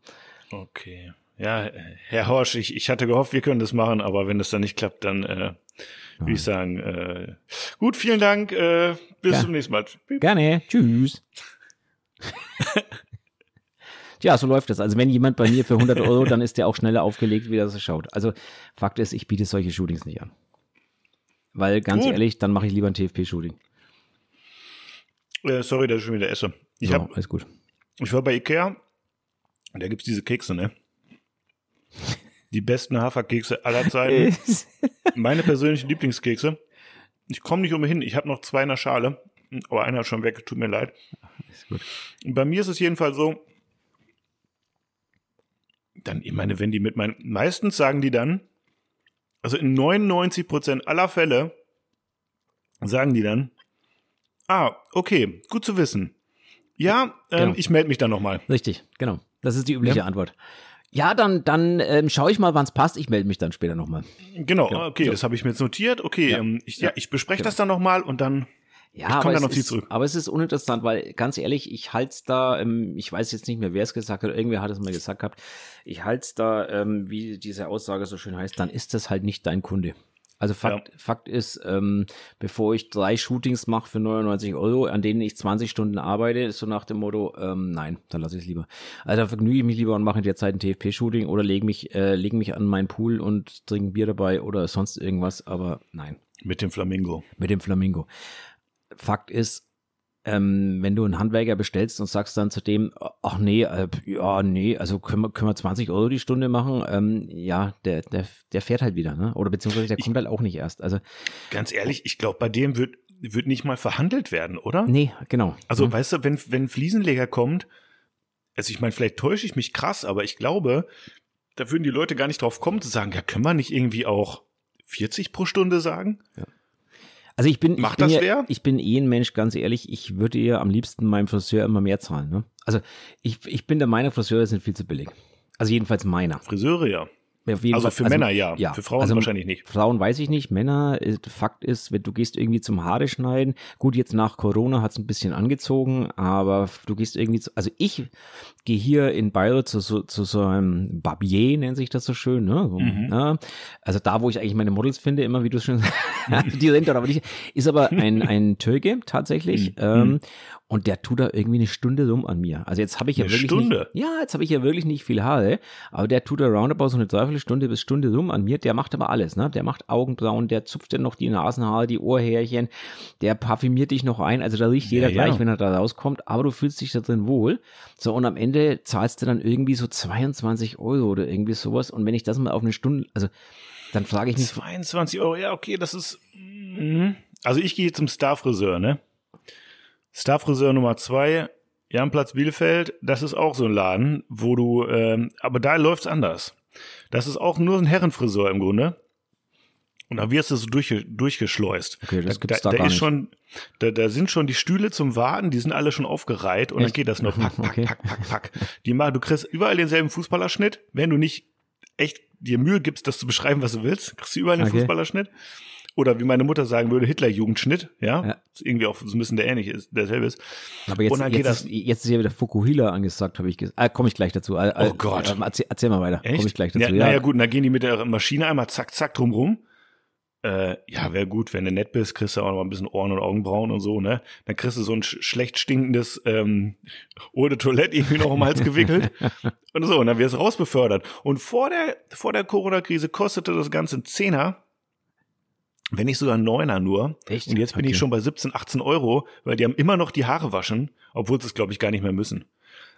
Okay. Ja, Herr Horsch, ich, ich hatte gehofft, wir können das machen, aber wenn das dann nicht klappt, dann äh, würde ich sagen, äh, gut, vielen Dank, äh, bis ja. zum nächsten Mal. Gerne, tschüss. <laughs> Tja, so läuft das. Also wenn jemand bei mir für 100 Euro, dann ist der auch schneller aufgelegt, wie das schaut. Also Fakt ist, ich biete solche Shootings nicht an. Weil ganz Gut. ehrlich, dann mache ich lieber ein TFP-Shooting. Äh, sorry, dass ich schon wieder esse. Ich so, hab, alles gut. Ich war bei Ikea, da gibt's diese Kekse, ne? Die besten Haferkekse aller Zeiten. Meine persönlichen Lieblingskekse. Ich komme nicht umhin. Ich habe noch zwei in der Schale, aber einer ist schon weg. Tut mir leid. Bei mir ist es jedenfalls so. Dann, ich meine, wenn die mit meinen, meistens sagen die dann, also in 99 Prozent aller Fälle sagen die dann, ah, okay, gut zu wissen. Ja, ähm, genau. ich melde mich dann nochmal. Richtig, genau. Das ist die übliche ja. Antwort. Ja, dann, dann ähm, schaue ich mal, wann es passt. Ich melde mich dann später nochmal. Genau, genau, okay, so. das habe ich mir jetzt notiert. Okay, ja, ähm, ich, ja, ich bespreche genau. das dann nochmal und dann ja, ich komme dann auf Sie zurück. Aber es ist uninteressant, weil ganz ehrlich, ich halte es da, ähm, ich weiß jetzt nicht mehr, wer es gesagt hat, irgendwer hat es mal gesagt gehabt, ich halte es da, ähm, wie diese Aussage so schön heißt, dann ist das halt nicht dein Kunde. Also Fakt, ja. Fakt ist, ähm, bevor ich drei Shootings mache für 99 Euro, an denen ich 20 Stunden arbeite, ist so nach dem Motto, ähm, nein, dann lasse ich es lieber. Also da vergnüge ich mich lieber und mache in der Zeit ein TFP-Shooting oder lege mich, äh, leg mich an meinen Pool und trinke Bier dabei oder sonst irgendwas, aber nein. Mit dem Flamingo. Mit dem Flamingo. Fakt ist, ähm, wenn du einen Handwerker bestellst und sagst dann zu dem, ach nee, äh, ja, nee, also können wir, können wir 20 Euro die Stunde machen, ähm, ja, der, der, der fährt halt wieder, ne? Oder beziehungsweise der ich, kommt halt auch nicht erst. Also ganz ehrlich, ich glaube, bei dem wird, wird nicht mal verhandelt werden, oder? Nee, genau. Also, mhm. weißt du, wenn, wenn Fliesenleger kommt, also ich meine, vielleicht täusche ich mich krass, aber ich glaube, da würden die Leute gar nicht drauf kommen zu sagen, ja, können wir nicht irgendwie auch 40 pro Stunde sagen? Ja. Also ich bin, Macht ich bin, das ja, ich bin eh ein Mensch, ganz ehrlich, ich würde ihr am liebsten meinem Friseur immer mehr zahlen. Ne? Also ich, ich bin der Meinung, Friseure sind viel zu billig. Also jedenfalls meiner. Friseure, ja also für also, Männer ja. ja. Für Frauen also, wahrscheinlich nicht. Frauen weiß ich nicht. Männer, äh, Fakt ist, wenn du gehst irgendwie zum Haare schneiden, gut, jetzt nach Corona hat es ein bisschen angezogen, aber du gehst irgendwie zu, also ich gehe hier in Bayreuth zu, zu, zu so einem Barbier, nennt sich das so schön, ne? So, mhm. ne? Also da, wo ich eigentlich meine Models finde, immer wie du schon <laughs> die sind dort aber nicht, ist aber ein, ein Türke tatsächlich. Mhm. Ähm, und der tut da irgendwie eine Stunde rum an mir. Also jetzt habe ich ja eine wirklich Stunde? Nicht, ja, jetzt habe ich ja wirklich nicht viel Haare, aber der tut da roundabout so eine Dreiviertelstunde bis Stunde rum an mir. Der macht aber alles, ne? Der macht Augenbrauen, der zupft dann noch die Nasenhaare, die Ohrhärchen, der parfümiert dich noch ein. Also da riecht jeder ja, gleich, ja. wenn er da rauskommt, aber du fühlst dich da drin wohl. So, und am Ende zahlst du dann irgendwie so 22 Euro oder irgendwie sowas. Und wenn ich das mal auf eine Stunde, also dann frage ich mich. 22 Euro, ja, okay, das ist. Mh. Also ich gehe zum Star-Friseur, ne? Starfriseur Nummer zwei, Janplatz Bielefeld, das ist auch so ein Laden, wo du, ähm, aber da läuft's anders. Das ist auch nur ein Herrenfriseur im Grunde. Und da wirst du so durch, durchgeschleust. Okay, das gibt's da, da, da gar ist nicht. schon, da, da sind schon die Stühle zum Warten, die sind alle schon aufgereiht und Echt? dann geht das nur pack, pack, okay. pack, pack, pack. <laughs> Die machen, du kriegst überall denselben Fußballerschnitt, wenn du nicht echt dir Mühe gibst, das zu beschreiben, was du willst, kriegst du überall den okay. Fußballerschnitt. oder wie meine Mutter sagen würde, Hitler-Jugendschnitt, ja, ja. Irgendwie auch so ein bisschen der ähnlich ist, derselbe ist. Aber jetzt, jetzt, ist, jetzt ist ja wieder Fukuhila angesagt, habe ich gesagt. Ah, komme ich gleich dazu. Ah, oh Gott. Äh, erzähl, erzähl, mal weiter. Komme ich gleich dazu. Ja, ja. Naja gut, und dann gehen die mit der Maschine einmal zack, zack drumrum. Äh, ja, wäre gut, wenn du nett bist, kriegst du auch noch mal ein bisschen Ohren und Augenbrauen und so, ne? Dann kriegst du so ein sch schlecht stinkendes ähm, Eau Toilette irgendwie noch um Hals gewickelt <laughs> und so, und dann wirst du rausbefördert. Und vor der, vor der Corona-Krise kostete das Ganze ein Zehner wenn nicht sogar Neuner nur. Echt? Und jetzt bin okay. ich schon bei 17, 18 Euro, weil die haben immer noch die Haare waschen, obwohl sie es, glaube ich, gar nicht mehr müssen.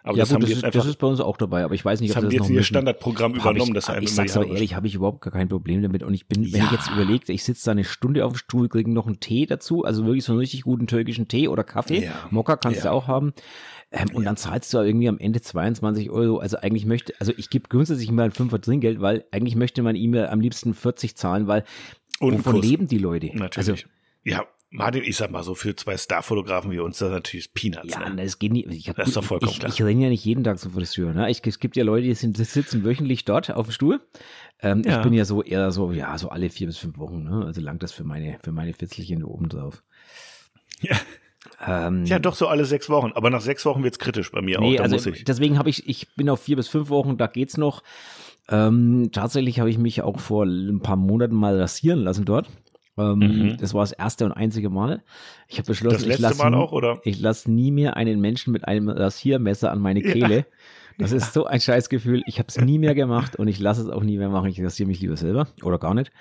Aber ja, das, gut, haben das, ist, einfach, das ist bei uns auch dabei, aber ich weiß nicht, ob das, das jetzt ihr Standardprogramm übernommen. Ich, das ich sag's aber ehrlich, habe ich überhaupt gar kein Problem damit. Und ich bin, ja. wenn ich jetzt überlege, ich sitze da eine Stunde auf dem Stuhl, kriege noch einen Tee dazu, also wirklich so einen richtig guten türkischen Tee oder Kaffee. Ja. Mokka kannst ja. du auch haben. Ähm, und dann zahlst du irgendwie am Ende 22 Euro. Also eigentlich möchte, also ich gebe grundsätzlich mal ein Fünfer Trinkgeld, weil eigentlich möchte man ihm am liebsten 40 zahlen, weil und Wovon leben die Leute? Natürlich. Also, ja, Martin, ich sag mal so, für zwei Starfotografen wie uns, das ist natürlich Peanuts. Ja, ne? das geht nicht. Ich hab, das ist doch vollkommen ich, klar. Ich renne ja nicht jeden Tag zum Friseur. Ne? Ich, es gibt ja Leute, die, sind, die sitzen wöchentlich dort auf dem Stuhl. Ähm, ja. Ich bin ja so eher so, ja, so alle vier bis fünf Wochen. Ne? Also langt das für meine, für meine Fitzelchen oben drauf. Ja. Ähm, ja, doch so alle sechs Wochen. Aber nach sechs Wochen wird's kritisch bei mir nee, auch. Da also, muss ich. Deswegen habe ich, ich bin auf vier bis fünf Wochen, da geht's noch. Ähm, tatsächlich habe ich mich auch vor ein paar Monaten mal rasieren lassen dort. Ähm, mhm. Das war das erste und einzige Mal. Ich habe beschlossen, das letzte ich lasse Mal auch, oder? Ich lasse nie mehr einen Menschen mit einem Rasiermesser an meine Kehle. Ja. Das ja. ist so ein Scheißgefühl. Ich habe es nie mehr gemacht und ich lasse es auch nie mehr machen. Ich rasiere mich lieber selber oder gar nicht.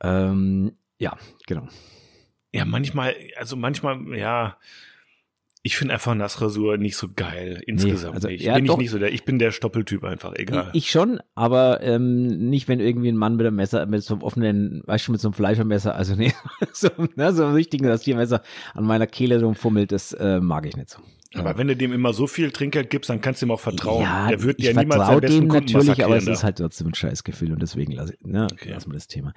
Ähm, ja, genau. Ja, manchmal, also manchmal, ja, ich finde einfach Nassrasur nicht so geil insgesamt. Nee, also, ich ja, bin ich nicht so der, ich bin der Stoppeltyp einfach, egal. Ich, ich schon, aber ähm, nicht, wenn irgendwie ein Mann mit einem Messer, mit so einem offenen, weißt du, mit so einem Fleischermesser, also nee, <laughs> so, ne, so einem richtigen Rasiermesser an meiner Kehle rumfummelt, das äh, mag ich nicht so. Aber wenn du dem immer so viel Trinkgeld gibst, dann kannst du ihm auch vertrauen. Ja, der wird ja niemals seinen besten dem Kunden natürlich, aber es ist halt trotzdem ein Scheißgefühl und deswegen lasse ich, ne, okay. lassen wir das Thema.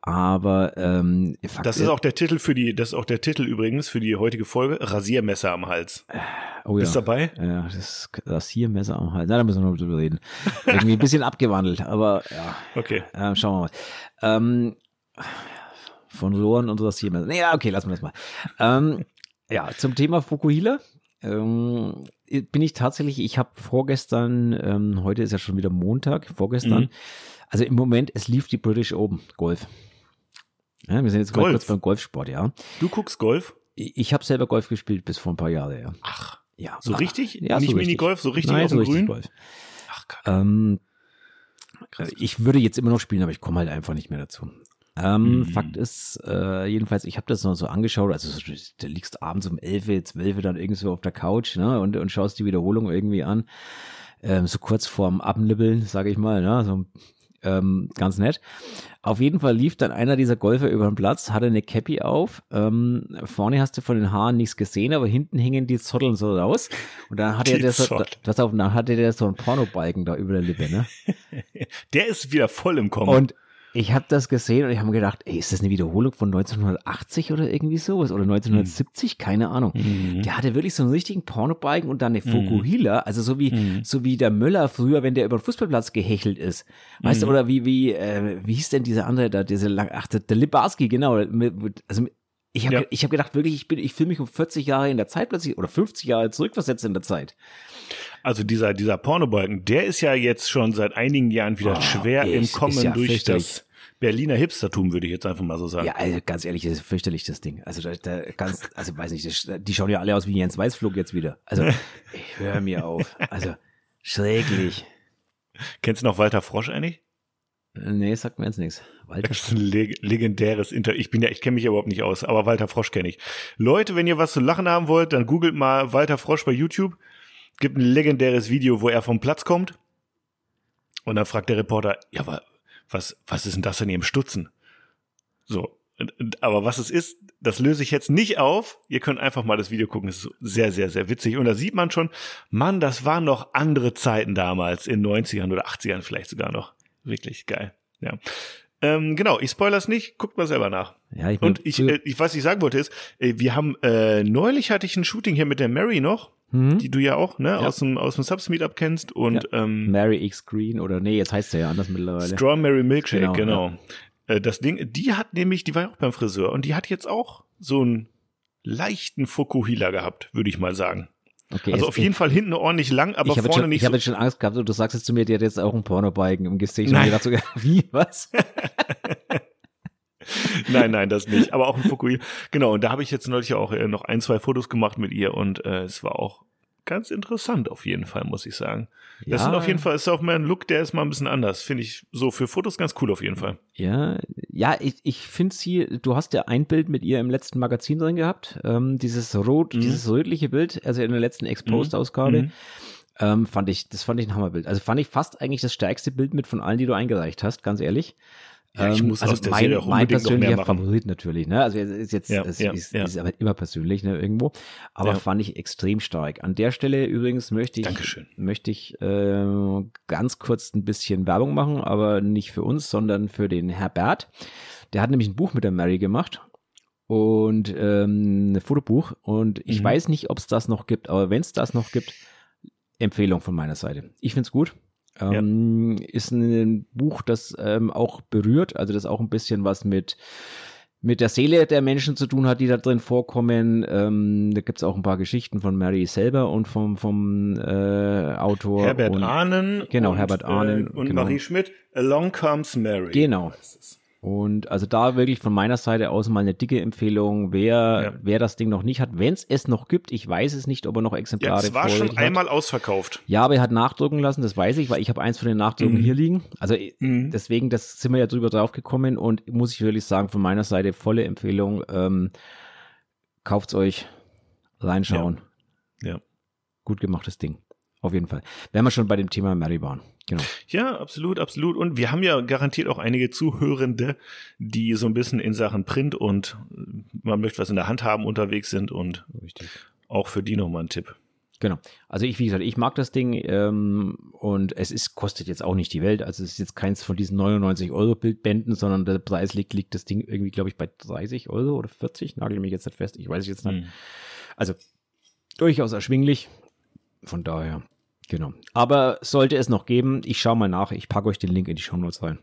Aber ähm, Fakt das ist auch der Titel für die, das ist auch der Titel übrigens für die heutige Folge: Rasiermesser am Hals. Oh Bist ja. dabei? Ja, das Rasiermesser am Hals. Na, da müssen wir noch drüber reden. Irgendwie ein bisschen <laughs> abgewandelt, aber ja. Okay. Äh, schauen wir mal. Ähm, von Lohren und Rasiermesser. Nee, ja, okay, lassen wir das mal. Ähm, ja, zum Thema Fukuhila ähm, bin ich tatsächlich, ich habe vorgestern, ähm, heute ist ja schon wieder Montag, vorgestern, mhm. also im Moment, es lief die British Open Golf. Ja, wir sind jetzt Golf. kurz beim Golfsport, ja. Du guckst Golf? Ich, ich habe selber Golf gespielt bis vor ein paar Jahren, ja. Ach, ja. So richtig? Ja, Nicht so Minigolf, so richtig Nein, auf dem so Grün? Golf. Ach, ähm, krass. Ich würde jetzt immer noch spielen, aber ich komme halt einfach nicht mehr dazu. Ähm, mhm. Fakt ist, äh, jedenfalls, ich habe das noch so angeschaut, also du liegst abends um 11, 12 dann irgendwo auf der Couch ne, und, und schaust die Wiederholung irgendwie an, ähm, so kurz vorm Abnibbeln, sage ich mal, ne, so ähm, ganz nett. Auf jeden Fall lief dann einer dieser Golfer über den Platz, hatte eine Cappy auf. Ähm, vorne hast du von den Haaren nichts gesehen, aber hinten hingen die Zotteln so raus. Und dann hatte der so, das auf, dann hatte der so einen Pornobalken da über der Lippe, ne? <laughs> der ist wieder voll im Kommen. Und ich habe das gesehen und ich habe mir gedacht, ey, ist das eine Wiederholung von 1980 oder irgendwie sowas? Oder 1970? Mhm. Keine Ahnung. Mhm. Der hatte wirklich so einen richtigen Pornobalken und dann eine Fukuhila, also so wie, mhm. so wie der Möller früher, wenn der über den Fußballplatz gehechelt ist. Weißt du, mhm. oder wie, wie, äh, wie hieß denn dieser andere da, dieser, ach, der, der Libarski, genau. Also, ich habe ja. ich hab gedacht, wirklich, ich bin, ich fühle mich um 40 Jahre in der Zeit plötzlich oder 50 Jahre zurückversetzt in der Zeit. Also dieser, dieser Pornobalken, der ist ja jetzt schon seit einigen Jahren wieder oh, schwer im Kommen ja durch das Berliner Hipstertum, würde ich jetzt einfach mal so sagen. Ja, also ganz ehrlich, das ist fürchterlich, das Ding. Also, da, da ganz, also weiß nicht, das, die schauen ja alle aus wie Jens Weißflug jetzt wieder. Also, <laughs> ich höre mir auf. Also, schräglich. Kennst du noch Walter Frosch eigentlich? Nee, sagt mir jetzt nichts. Walter das ist ein leg legendäres Inter. Ich bin ja, ich kenne mich überhaupt nicht aus, aber Walter Frosch kenne ich. Leute, wenn ihr was zu lachen haben wollt, dann googelt mal Walter Frosch bei YouTube. Gibt ein legendäres Video, wo er vom Platz kommt. Und dann fragt der Reporter, ja, aber was, was ist denn das in ihrem Stutzen? So. Aber was es ist, das löse ich jetzt nicht auf. Ihr könnt einfach mal das Video gucken. Es ist sehr, sehr, sehr witzig. Und da sieht man schon, Mann, das waren noch andere Zeiten damals, in 90ern oder 80ern vielleicht sogar noch. Wirklich geil. Ja. Ähm, genau, ich spoilers nicht, guckt mal selber nach. Ja, ich Und ich, äh, ich, was ich sagen wollte ist, äh, wir haben, äh, neulich hatte ich ein Shooting hier mit der Mary noch mhm. die du ja auch, ne, ja. aus dem, aus dem Subs Meetup kennst und, ja. ähm, Mary X Green oder nee, jetzt heißt er ja anders mittlerweile. Strawberry Milkshake, genau. genau. äh, das Ding, die hat nämlich, die war ja auch beim Friseur und die hat jetzt auch so einen leichten Fukuhila gehabt, würde ich mal sagen. Okay, also auf jeden Fall hinten ordentlich lang, aber vorne schon, nicht. Ich so habe jetzt schon Angst gehabt und du sagst jetzt zu mir, die hat jetzt auch einen Pornobalken im Gesicht. Nein. Und ich so, wie, was? <laughs> nein, nein, das nicht. Aber auch ein Fukuhila. Genau, und da habe ich jetzt neulich auch äh, noch ein, zwei Fotos gemacht mit ihr und äh, es war auch ganz interessant auf jeden Fall, muss ich sagen. Ja. Das sind auf jeden Fall, ist auch mal ein Look, der ist mal ein bisschen anders. Finde ich so für Fotos ganz cool auf jeden Fall. Ja, ja, ich, ich finde sie, du hast ja ein Bild mit ihr im letzten Magazin drin gehabt, ähm, dieses rot, mhm. dieses rötliche Bild, also in der letzten Exposed-Ausgabe. Mhm. Ähm, fand ich, das fand ich ein Hammerbild. Also fand ich fast eigentlich das stärkste Bild mit von allen, die du eingereicht hast, ganz ehrlich. Ja, ich ähm, muss also aus der mein, Serie auch mein persönlicher Favorit natürlich, ne? Also ist jetzt ja, ist, ja, ist, ja. ist aber immer persönlich, ne, irgendwo. Aber ja. fand ich extrem stark. An der Stelle übrigens möchte ich Dankeschön. möchte ich äh, ganz kurz ein bisschen Werbung machen, aber nicht für uns, sondern für den Herbert. Der hat nämlich ein Buch mit der Mary gemacht und ähm, ein Fotobuch. Und ich mhm. weiß nicht, ob es das noch gibt, aber wenn es das noch gibt, Empfehlung von meiner Seite. Ich finde es gut. Ähm, ja. Ist ein Buch, das ähm, auch berührt, also das auch ein bisschen was mit mit der Seele der Menschen zu tun hat, die da drin vorkommen. Ähm, da gibt es auch ein paar Geschichten von Mary selber und vom, vom äh, Autor. Herbert und, Ahnen. Genau, und, Herbert Ahnen. Äh, und genau. Marie Schmidt. Along Comes Mary. Genau. Und also da wirklich von meiner Seite aus mal eine dicke Empfehlung, wer, ja. wer das Ding noch nicht hat, wenn es es noch gibt, ich weiß es nicht, ob er noch Exemplare ja, es war schon einmal ausverkauft. Ja, aber er hat nachdrucken lassen, das weiß ich, weil ich habe eins von den Nachdrucken mhm. hier liegen. Also mhm. deswegen, das sind wir ja drüber drauf gekommen und muss ich wirklich sagen, von meiner Seite volle Empfehlung. Ähm, kauft's euch, reinschauen. Ja. ja. Gut gemachtes Ding. Auf jeden Fall. Wenn wir schon bei dem Thema waren. Genau. Ja, absolut, absolut. Und wir haben ja garantiert auch einige Zuhörende, die so ein bisschen in Sachen Print und man möchte was in der Hand haben unterwegs sind und Richtig. auch für die nochmal ein Tipp. Genau. Also ich, wie gesagt, ich mag das Ding ähm, und es ist, kostet jetzt auch nicht die Welt. Also es ist jetzt keins von diesen 99 Euro Bildbänden, sondern der Preis liegt, liegt das Ding irgendwie, glaube ich, bei 30 Euro oder 40. Nagel mich jetzt nicht fest. Ich weiß es jetzt nicht. Hm. Also durchaus erschwinglich. Von daher. Genau. Aber sollte es noch geben, ich schaue mal nach. Ich packe euch den Link in die Show Notes rein.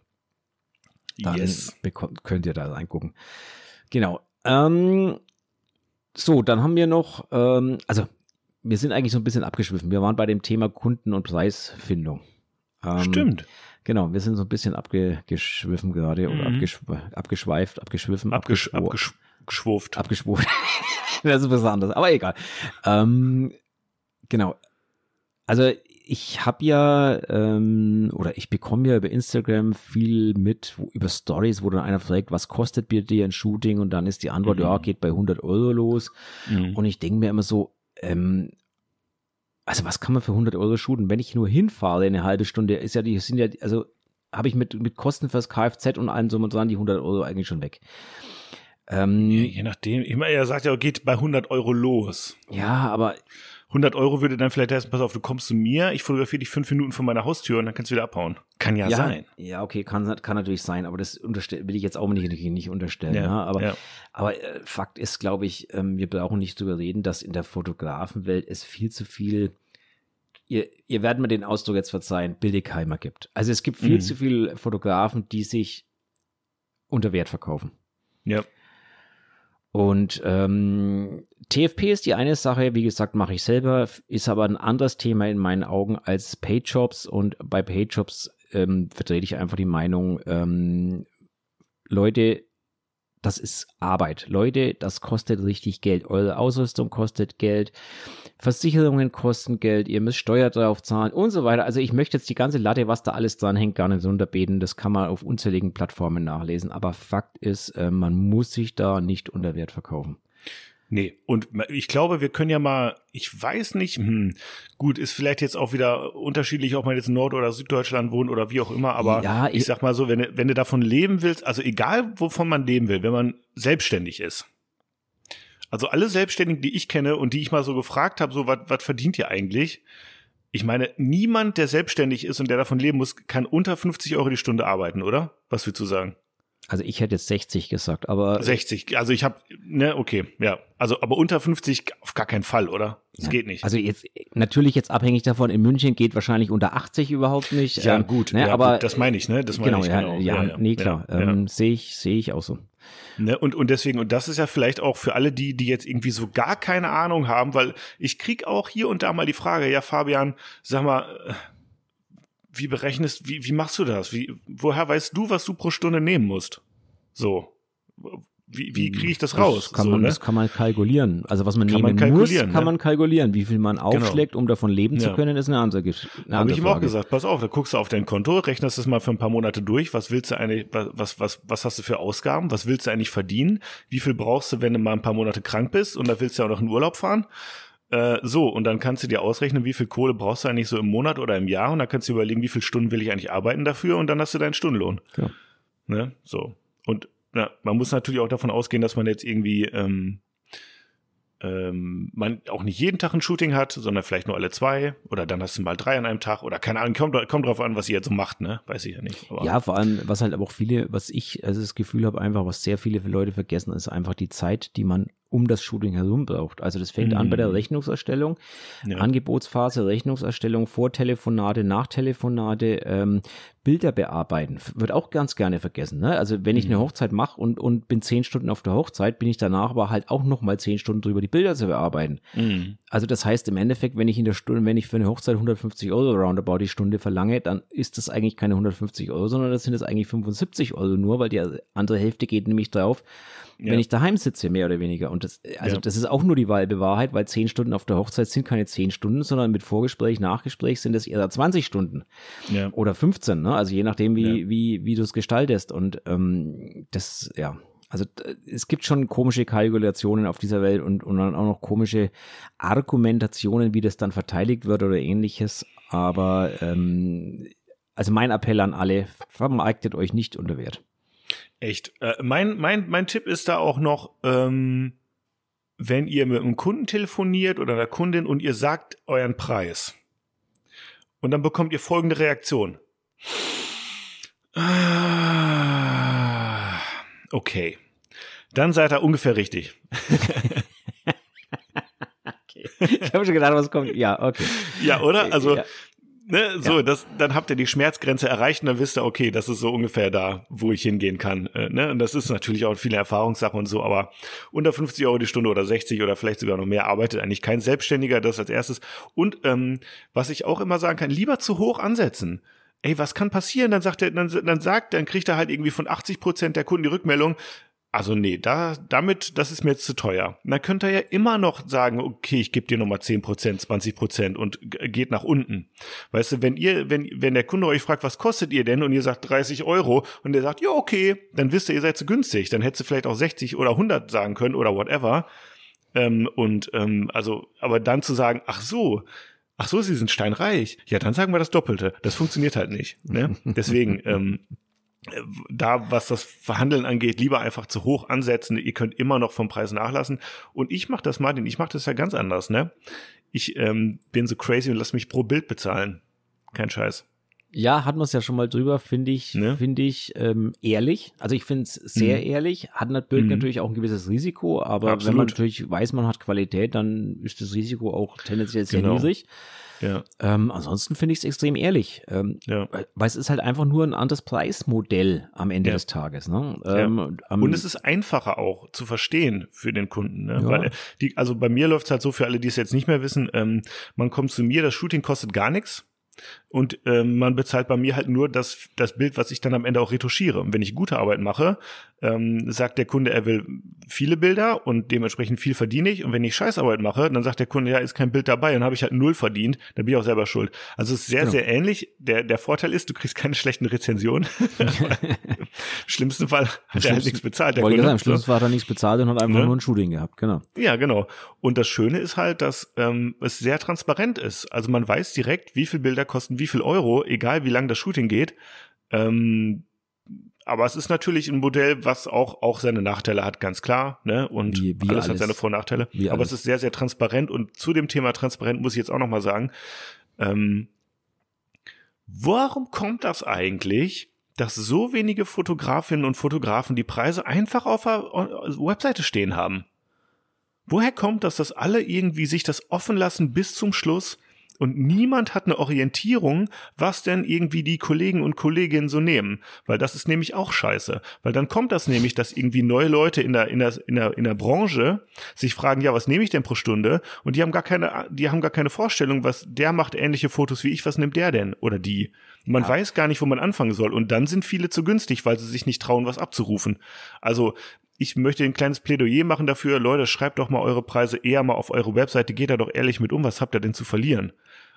Dann yes. bekommt, könnt ihr da reingucken. Genau. Ähm, so, dann haben wir noch, ähm, also wir sind eigentlich so ein bisschen abgeschwiffen. Wir waren bei dem Thema Kunden- und Preisfindung. Ähm, Stimmt. Genau, wir sind so ein bisschen abgeschwiffen gerade mhm. oder abgesch abgeschweift, abgeschwiffen, abgesch abgeschwurft. Abgeschwurft. <laughs> das ist was anderes, aber egal. Ähm, genau, also ich habe ja ähm, oder ich bekomme ja über Instagram viel mit wo, über Stories, wo dann einer fragt, was kostet dir dir ein Shooting und dann ist die Antwort, mhm. ja, geht bei 100 Euro los. Mhm. Und ich denke mir immer so, ähm, also was kann man für 100 Euro shooten? Wenn ich nur hinfahre eine halbe Stunde, ist ja die sind ja also habe ich mit mit Kosten fürs Kfz und allem so und dran die 100 Euro eigentlich schon weg. Ähm, je, je nachdem, ich meine, er sagt ja, geht bei 100 Euro los. Ja, aber 100 Euro würde dann vielleicht heißen, pass auf, du kommst zu mir, ich fotografiere dich fünf Minuten von meiner Haustür und dann kannst du wieder abhauen. Kann ja, ja sein. Ja, okay, kann, kann natürlich sein, aber das will ich jetzt auch nicht, nicht unterstellen. Ja, ne? aber, ja. aber äh, Fakt ist, glaube ich, ähm, wir brauchen nicht drüber reden, dass in der Fotografenwelt es viel zu viel Ihr, ihr werdet mir den Ausdruck jetzt verzeihen, Billigheimer gibt. Also es gibt viel mhm. zu viele Fotografen, die sich unter Wert verkaufen. Ja. Und ähm, TFP ist die eine Sache, wie gesagt, mache ich selber, ist aber ein anderes Thema in meinen Augen als Paydjobs und bei Paydjobs ähm, vertrete ich einfach die Meinung, ähm, Leute, das ist Arbeit. Leute, das kostet richtig Geld. Eure Ausrüstung kostet Geld. Versicherungen kosten Geld. Ihr müsst Steuer drauf zahlen und so weiter. Also ich möchte jetzt die ganze Latte, was da alles dran hängt, gar nicht runterbeten. Das kann man auf unzähligen Plattformen nachlesen. Aber Fakt ist, äh, man muss sich da nicht unter Wert verkaufen. Nee, und ich glaube, wir können ja mal, ich weiß nicht, hm, gut, ist vielleicht jetzt auch wieder unterschiedlich, ob man jetzt in Nord- oder Süddeutschland wohnt oder wie auch immer, aber ja, ich, ich sag mal so, wenn, wenn du davon leben willst, also egal wovon man leben will, wenn man selbstständig ist. Also alle Selbstständigen, die ich kenne und die ich mal so gefragt habe, so, was verdient ihr eigentlich? Ich meine, niemand, der selbstständig ist und der davon leben muss, kann unter 50 Euro die Stunde arbeiten, oder? Was willst du sagen? Also ich hätte jetzt 60 gesagt, aber 60. Also ich habe ne, okay, ja. Also aber unter 50 auf gar keinen Fall, oder? Das ja, geht nicht. Also jetzt natürlich jetzt abhängig davon in München geht wahrscheinlich unter 80 überhaupt nicht. Ja, ähm, gut, ne, ja, aber gut, das meine ich, ne? Das meine genau, ich ja, genau. Ja, ja, nee, klar. Ähm, sehe ich sehe ich auch so. Ne, und, und deswegen, und das ist ja vielleicht auch für alle die, die jetzt irgendwie so gar keine Ahnung haben, weil ich krieg auch hier und da mal die Frage, ja, Fabian, sag mal, äh, wie berechnest, wie, wie machst du das? Wie, woher weißt du, was du pro Stunde nehmen musst? So. Wie, wie kriege ich das, das raus? Kann so, man, ne? Das kann man kalkulieren. Also was man kann nehmen man muss, kann ne? man kalkulieren. Wie viel man genau. aufschlägt, genau. um davon leben zu können, ist eine andere Geschichte. Habe ich ihm auch gesagt, pass auf, da guckst du auf dein Konto, rechnest das mal für ein paar Monate durch. Was willst du eigentlich, was, was, was hast du für Ausgaben? Was willst du eigentlich verdienen? Wie viel brauchst du, wenn du mal ein paar Monate krank bist und da willst du ja auch noch in Urlaub fahren? Äh, so, und dann kannst du dir ausrechnen, wie viel Kohle brauchst du eigentlich so im Monat oder im Jahr und dann kannst du überlegen, wie viele Stunden will ich eigentlich arbeiten dafür und dann hast du deinen Stundenlohn. Ja. Ne? So. Und na, man muss natürlich auch davon ausgehen, dass man jetzt irgendwie ähm, ähm, man auch nicht jeden Tag ein Shooting hat, sondern vielleicht nur alle zwei oder dann hast du mal drei an einem Tag oder keine Ahnung, kommt, kommt drauf an, was ihr jetzt so macht, ne? Weiß ich ja nicht. Aber ja, vor allem, was halt aber auch viele, was ich also das Gefühl habe, einfach, was sehr viele Leute vergessen, ist einfach die Zeit, die man um das Shooting herum braucht. Also das fängt mhm. an bei der mhm. Rechnungserstellung, ja. Angebotsphase, Rechnungserstellung, Vortelefonate, Nachtelefonate, ähm, Bilder bearbeiten. Wird auch ganz gerne vergessen. Ne? Also wenn ich eine mhm. Hochzeit mache und, und bin zehn Stunden auf der Hochzeit, bin ich danach aber halt auch nochmal zehn Stunden drüber, die Bilder zu bearbeiten. Mhm. Also das heißt im Endeffekt, wenn ich in der Stunde, wenn ich für eine Hochzeit 150 Euro roundabout die Stunde verlange, dann ist das eigentlich keine 150 Euro, sondern das sind es eigentlich 75 Euro nur, weil die andere Hälfte geht nämlich drauf, ja. wenn ich daheim sitze, mehr oder weniger. Und das, also ja. das ist auch nur die halbe Wahrheit, weil zehn Stunden auf der Hochzeit sind keine zehn Stunden, sondern mit Vorgespräch, Nachgespräch sind es eher 20 Stunden. Ja. Oder 15, ne? Also je nachdem, wie, wie, wie du es gestaltest. Und ähm, das, ja, also es gibt schon komische Kalkulationen auf dieser Welt und, und dann auch noch komische Argumentationen, wie das dann verteidigt wird oder ähnliches. Aber ähm, also mein Appell an alle, vermarktet euch nicht unter Wert. Echt. Äh, mein, mein, mein Tipp ist da auch noch, ähm, wenn ihr mit einem Kunden telefoniert oder einer Kundin und ihr sagt euren Preis. Und dann bekommt ihr folgende Reaktion. Ah, okay. Dann seid ihr ungefähr richtig. <laughs> okay. Ich habe schon gedacht, was kommt. Ja, okay. Ja, oder? Also, ja. Ne, so, ja. das, dann habt ihr die Schmerzgrenze erreicht und dann wisst ihr, okay, das ist so ungefähr da, wo ich hingehen kann. Äh, ne? Und das ist natürlich auch viele Erfahrungssache und so, aber unter 50 Euro die Stunde oder 60 oder vielleicht sogar noch mehr arbeitet eigentlich kein Selbstständiger, das als erstes. Und ähm, was ich auch immer sagen kann, lieber zu hoch ansetzen ey, was kann passieren? Dann sagt er, dann, dann sagt, dann kriegt er halt irgendwie von 80 Prozent der Kunden die Rückmeldung, also nee, da, damit, das ist mir jetzt zu teuer. dann könnt ihr ja immer noch sagen, okay, ich gebe dir nochmal 10%, 20% und geht nach unten. Weißt du, wenn ihr, wenn, wenn der Kunde euch fragt, was kostet ihr denn? Und ihr sagt 30 Euro und der sagt, ja, okay, dann wisst ihr, ihr seid zu günstig. Dann hättest du vielleicht auch 60 oder 100 sagen können oder whatever. Ähm, und, ähm, also, aber dann zu sagen, ach so, ach so, sie sind steinreich. Ja, dann sagen wir das Doppelte. Das funktioniert halt nicht. Ne? <laughs> Deswegen, ähm, da, was das Verhandeln angeht, lieber einfach zu hoch ansetzen. Ihr könnt immer noch vom Preis nachlassen. Und ich mache das, Martin, ich mache das ja ganz anders, ne? Ich ähm, bin so crazy und lass mich pro Bild bezahlen. Kein Scheiß. Ja, hatten wir es ja schon mal drüber, finde ich, ne? finde ich ähm, ehrlich. Also ich finde es sehr mhm. ehrlich. Hat natürlich, mhm. natürlich auch ein gewisses Risiko, aber Absolut. wenn man natürlich weiß, man hat Qualität, dann ist das Risiko auch tendenziell sehr genau. niedrig. Ja. Ähm, ansonsten finde ich es extrem ehrlich, ähm, ja. weil es ist halt einfach nur ein anderes Preismodell am Ende ja. des Tages. Ne? Ähm. Und es ist einfacher auch zu verstehen für den Kunden. Ne? Weil die, also bei mir läuft es halt so für alle, die es jetzt nicht mehr wissen, ähm, man kommt zu mir, das Shooting kostet gar nichts. Und ähm, man bezahlt bei mir halt nur das, das Bild, was ich dann am Ende auch retuschiere. Und wenn ich gute Arbeit mache, ähm, sagt der Kunde, er will viele Bilder und dementsprechend viel verdiene ich. Und wenn ich Scheißarbeit mache, dann sagt der Kunde, ja, ist kein Bild dabei, dann habe ich halt null verdient, dann bin ich auch selber schuld. Also es ist sehr, genau. sehr ähnlich. Der, der Vorteil ist, du kriegst keine schlechten Rezensionen. <laughs> <laughs> Im schlimmsten Fall hat er halt nichts bezahlt. Der Kunde. Sagen, Im schlimmsten Fall hat er nichts bezahlt und hat einfach ja. nur ein Shooting gehabt, genau. Ja, genau. Und das Schöne ist halt, dass ähm, es sehr transparent ist. Also man weiß direkt, wie viele Bilder kosten wie viel Euro, egal wie lang das Shooting geht. Ähm, aber es ist natürlich ein Modell, was auch, auch seine Nachteile hat, ganz klar. Ne? Und wie, wie alles, alles, hat seine Vor- und Nachteile. Wie aber alles. es ist sehr, sehr transparent. Und zu dem Thema transparent muss ich jetzt auch nochmal sagen, ähm, warum kommt das eigentlich, dass so wenige Fotografinnen und Fotografen die Preise einfach auf der Webseite stehen haben. Woher kommt das, dass alle irgendwie sich das offen lassen bis zum Schluss und niemand hat eine Orientierung, was denn irgendwie die Kollegen und Kolleginnen so nehmen, weil das ist nämlich auch scheiße, weil dann kommt das nämlich, dass irgendwie neue Leute in der in der in der in der Branche sich fragen, ja, was nehme ich denn pro Stunde und die haben gar keine die haben gar keine Vorstellung, was der macht ähnliche Fotos wie ich, was nimmt der denn oder die? Man ja. weiß gar nicht, wo man anfangen soll und dann sind viele zu günstig, weil sie sich nicht trauen, was abzurufen. Also ich möchte ein kleines Plädoyer machen dafür, Leute, schreibt doch mal eure Preise eher mal auf eure Webseite, geht da doch ehrlich mit um, was habt ihr denn zu verlieren?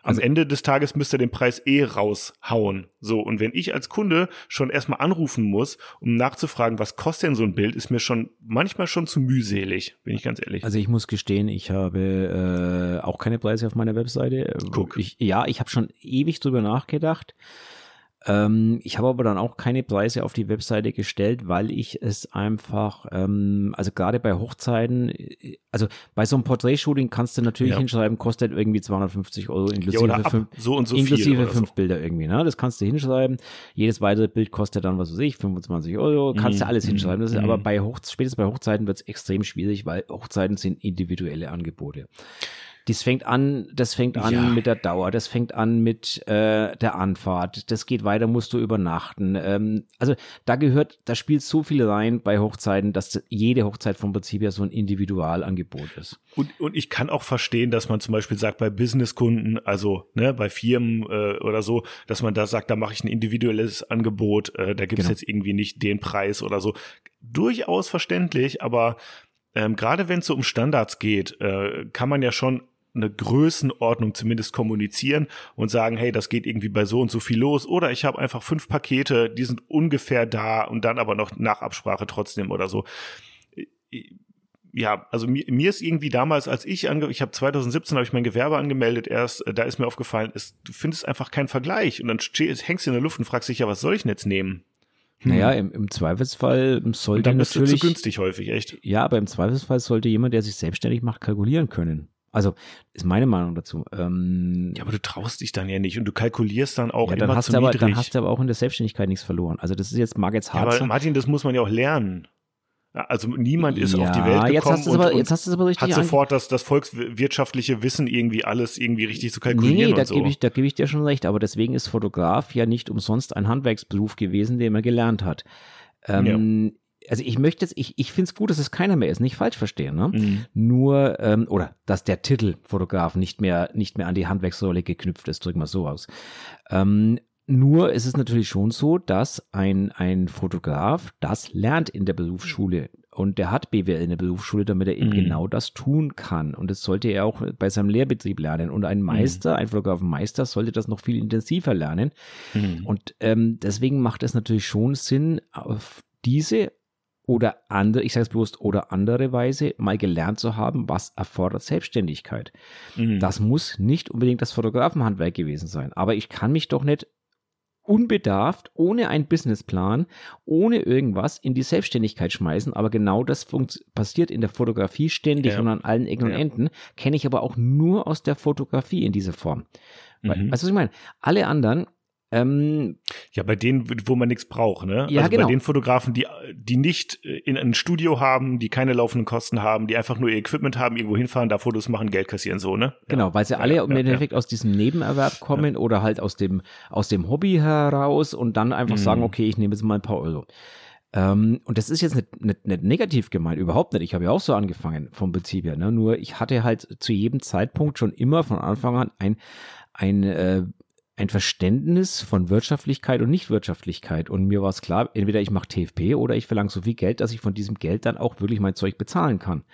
Am also, Ende des Tages müsst ihr den Preis eh raushauen. So, und wenn ich als Kunde schon erstmal anrufen muss, um nachzufragen, was kostet denn so ein Bild, ist mir schon manchmal schon zu mühselig, bin ich ganz ehrlich. Also ich muss gestehen, ich habe äh, auch keine Preise auf meiner Webseite. Guck. Ich, ja, ich habe schon ewig drüber nachgedacht. Ähm, ich habe aber dann auch keine Preise auf die Webseite gestellt, weil ich es einfach, ähm, also gerade bei Hochzeiten, äh, also bei so einem Portrait-Shooting kannst du natürlich ja. hinschreiben, kostet irgendwie 250 Euro inklusive, ja, fünf, so so inklusive fünf so. Bilder irgendwie. Ne? Das kannst du hinschreiben. Jedes weitere Bild kostet dann, was weiß ich, 25 Euro. Kannst mhm. du alles hinschreiben. Das ist, mhm. Aber bei Hoch, spätestens bei Hochzeiten wird es extrem schwierig, weil Hochzeiten sind individuelle Angebote. Das fängt an, das fängt an ja. mit der Dauer, das fängt an mit äh, der Anfahrt, das geht weiter, musst du übernachten. Ähm, also da gehört, da spielt so viel rein bei Hochzeiten, dass jede Hochzeit vom Prinzip ja so ein Individualangebot ist. Und, und ich kann auch verstehen, dass man zum Beispiel sagt, bei Businesskunden, also ne, bei Firmen äh, oder so, dass man da sagt, da mache ich ein individuelles Angebot, äh, da gibt es genau. jetzt irgendwie nicht den Preis oder so. Durchaus verständlich, aber ähm, gerade wenn es so um Standards geht, äh, kann man ja schon eine Größenordnung zumindest kommunizieren und sagen, hey, das geht irgendwie bei so und so viel los. Oder ich habe einfach fünf Pakete, die sind ungefähr da und dann aber noch nach Absprache trotzdem oder so. Ja, also mir, mir ist irgendwie damals, als ich ange ich habe 2017 habe ich mein Gewerbe angemeldet erst, äh, da ist mir aufgefallen, ist, du findest einfach keinen Vergleich und dann hängst du in der Luft und fragst dich ja, was soll ich denn jetzt nehmen? Hm. Naja, im, im Zweifelsfall sollte und dann natürlich. Du zu günstig häufig, echt. Ja, aber im Zweifelsfall sollte jemand, der sich selbstständig macht, kalkulieren können. Also ist meine Meinung dazu. Ähm, ja, aber du traust dich dann ja nicht und du kalkulierst dann auch ja, dann immer hast zu du aber, niedrig. Dann hast du aber auch in der Selbstständigkeit nichts verloren. Also das ist jetzt, mag jetzt hart ja, aber Martin, das muss man ja auch lernen. Also niemand ist ja, auf die Welt gekommen jetzt hast und, aber, jetzt hast du aber richtig hat sofort das, das volkswirtschaftliche Wissen irgendwie alles irgendwie richtig zu kalkulieren nee, nee, da so. gebe ich, da gebe ich dir schon recht. Aber deswegen ist Fotograf ja nicht umsonst ein Handwerksberuf gewesen, den man gelernt hat. Ähm, ja also ich möchte jetzt, ich, ich finde es gut, dass es keiner mehr ist, nicht falsch verstehen, ne? Mhm. Nur, ähm, oder dass der Titel Fotograf nicht mehr, nicht mehr an die Handwerkssäule geknüpft ist, drücken wir so aus. Ähm, nur ist es natürlich schon so, dass ein, ein Fotograf das lernt in der Berufsschule und der hat BWL in der Berufsschule, damit er eben mhm. genau das tun kann. Und das sollte er auch bei seinem Lehrbetrieb lernen. Und ein Meister, mhm. ein Fotografenmeister, sollte das noch viel intensiver lernen. Mhm. Und ähm, deswegen macht es natürlich schon Sinn, auf diese oder andere, ich sage es bewusst, oder andere Weise mal gelernt zu haben, was erfordert Selbstständigkeit. Mhm. Das muss nicht unbedingt das Fotografenhandwerk gewesen sein, aber ich kann mich doch nicht unbedarft, ohne einen Businessplan, ohne irgendwas in die Selbstständigkeit schmeißen. Aber genau das passiert in der Fotografie ständig ja. und an allen Ecken ja. und Enden. Kenne ich aber auch nur aus der Fotografie in dieser Form. Mhm. Weil, also was ich meine, alle anderen ähm, ja, bei denen, wo man nichts braucht, ne? Ja, also genau. bei den Fotografen, die, die nicht äh, in ein Studio haben, die keine laufenden Kosten haben, die einfach nur ihr Equipment haben, irgendwo hinfahren, da Fotos machen, Geld kassieren, so, ne? Genau, weil sie alle ja, im ja, Endeffekt aus diesem Nebenerwerb kommen oder halt aus dem, aus dem Hobby heraus und dann einfach mhm. sagen, okay, ich nehme jetzt mal ein paar Euro. Ähm, und das ist jetzt nicht, nicht, nicht negativ gemeint, überhaupt nicht. Ich habe ja auch so angefangen vom Prinzip her. Ne? Nur ich hatte halt zu jedem Zeitpunkt schon immer von Anfang an ein, ein äh, ein Verständnis von Wirtschaftlichkeit und Nichtwirtschaftlichkeit. Und mir war es klar, entweder ich mache TFP oder ich verlange so viel Geld, dass ich von diesem Geld dann auch wirklich mein Zeug bezahlen kann.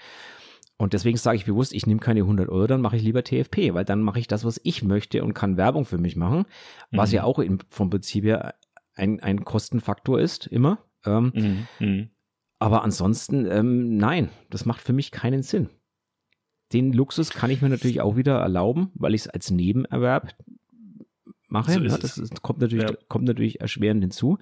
Und deswegen sage ich bewusst, ich nehme keine 100 Euro, dann mache ich lieber TFP, weil dann mache ich das, was ich möchte und kann Werbung für mich machen, was mhm. ja auch im, vom Prinzip her ein, ein Kostenfaktor ist, immer. Ähm, mhm. mhm. Aber ansonsten, ähm, nein, das macht für mich keinen Sinn. Den Luxus kann ich mir natürlich auch wieder erlauben, weil ich es als Nebenerwerb mache. So ja, das ist, kommt, natürlich, ja. kommt natürlich erschwerend hinzu.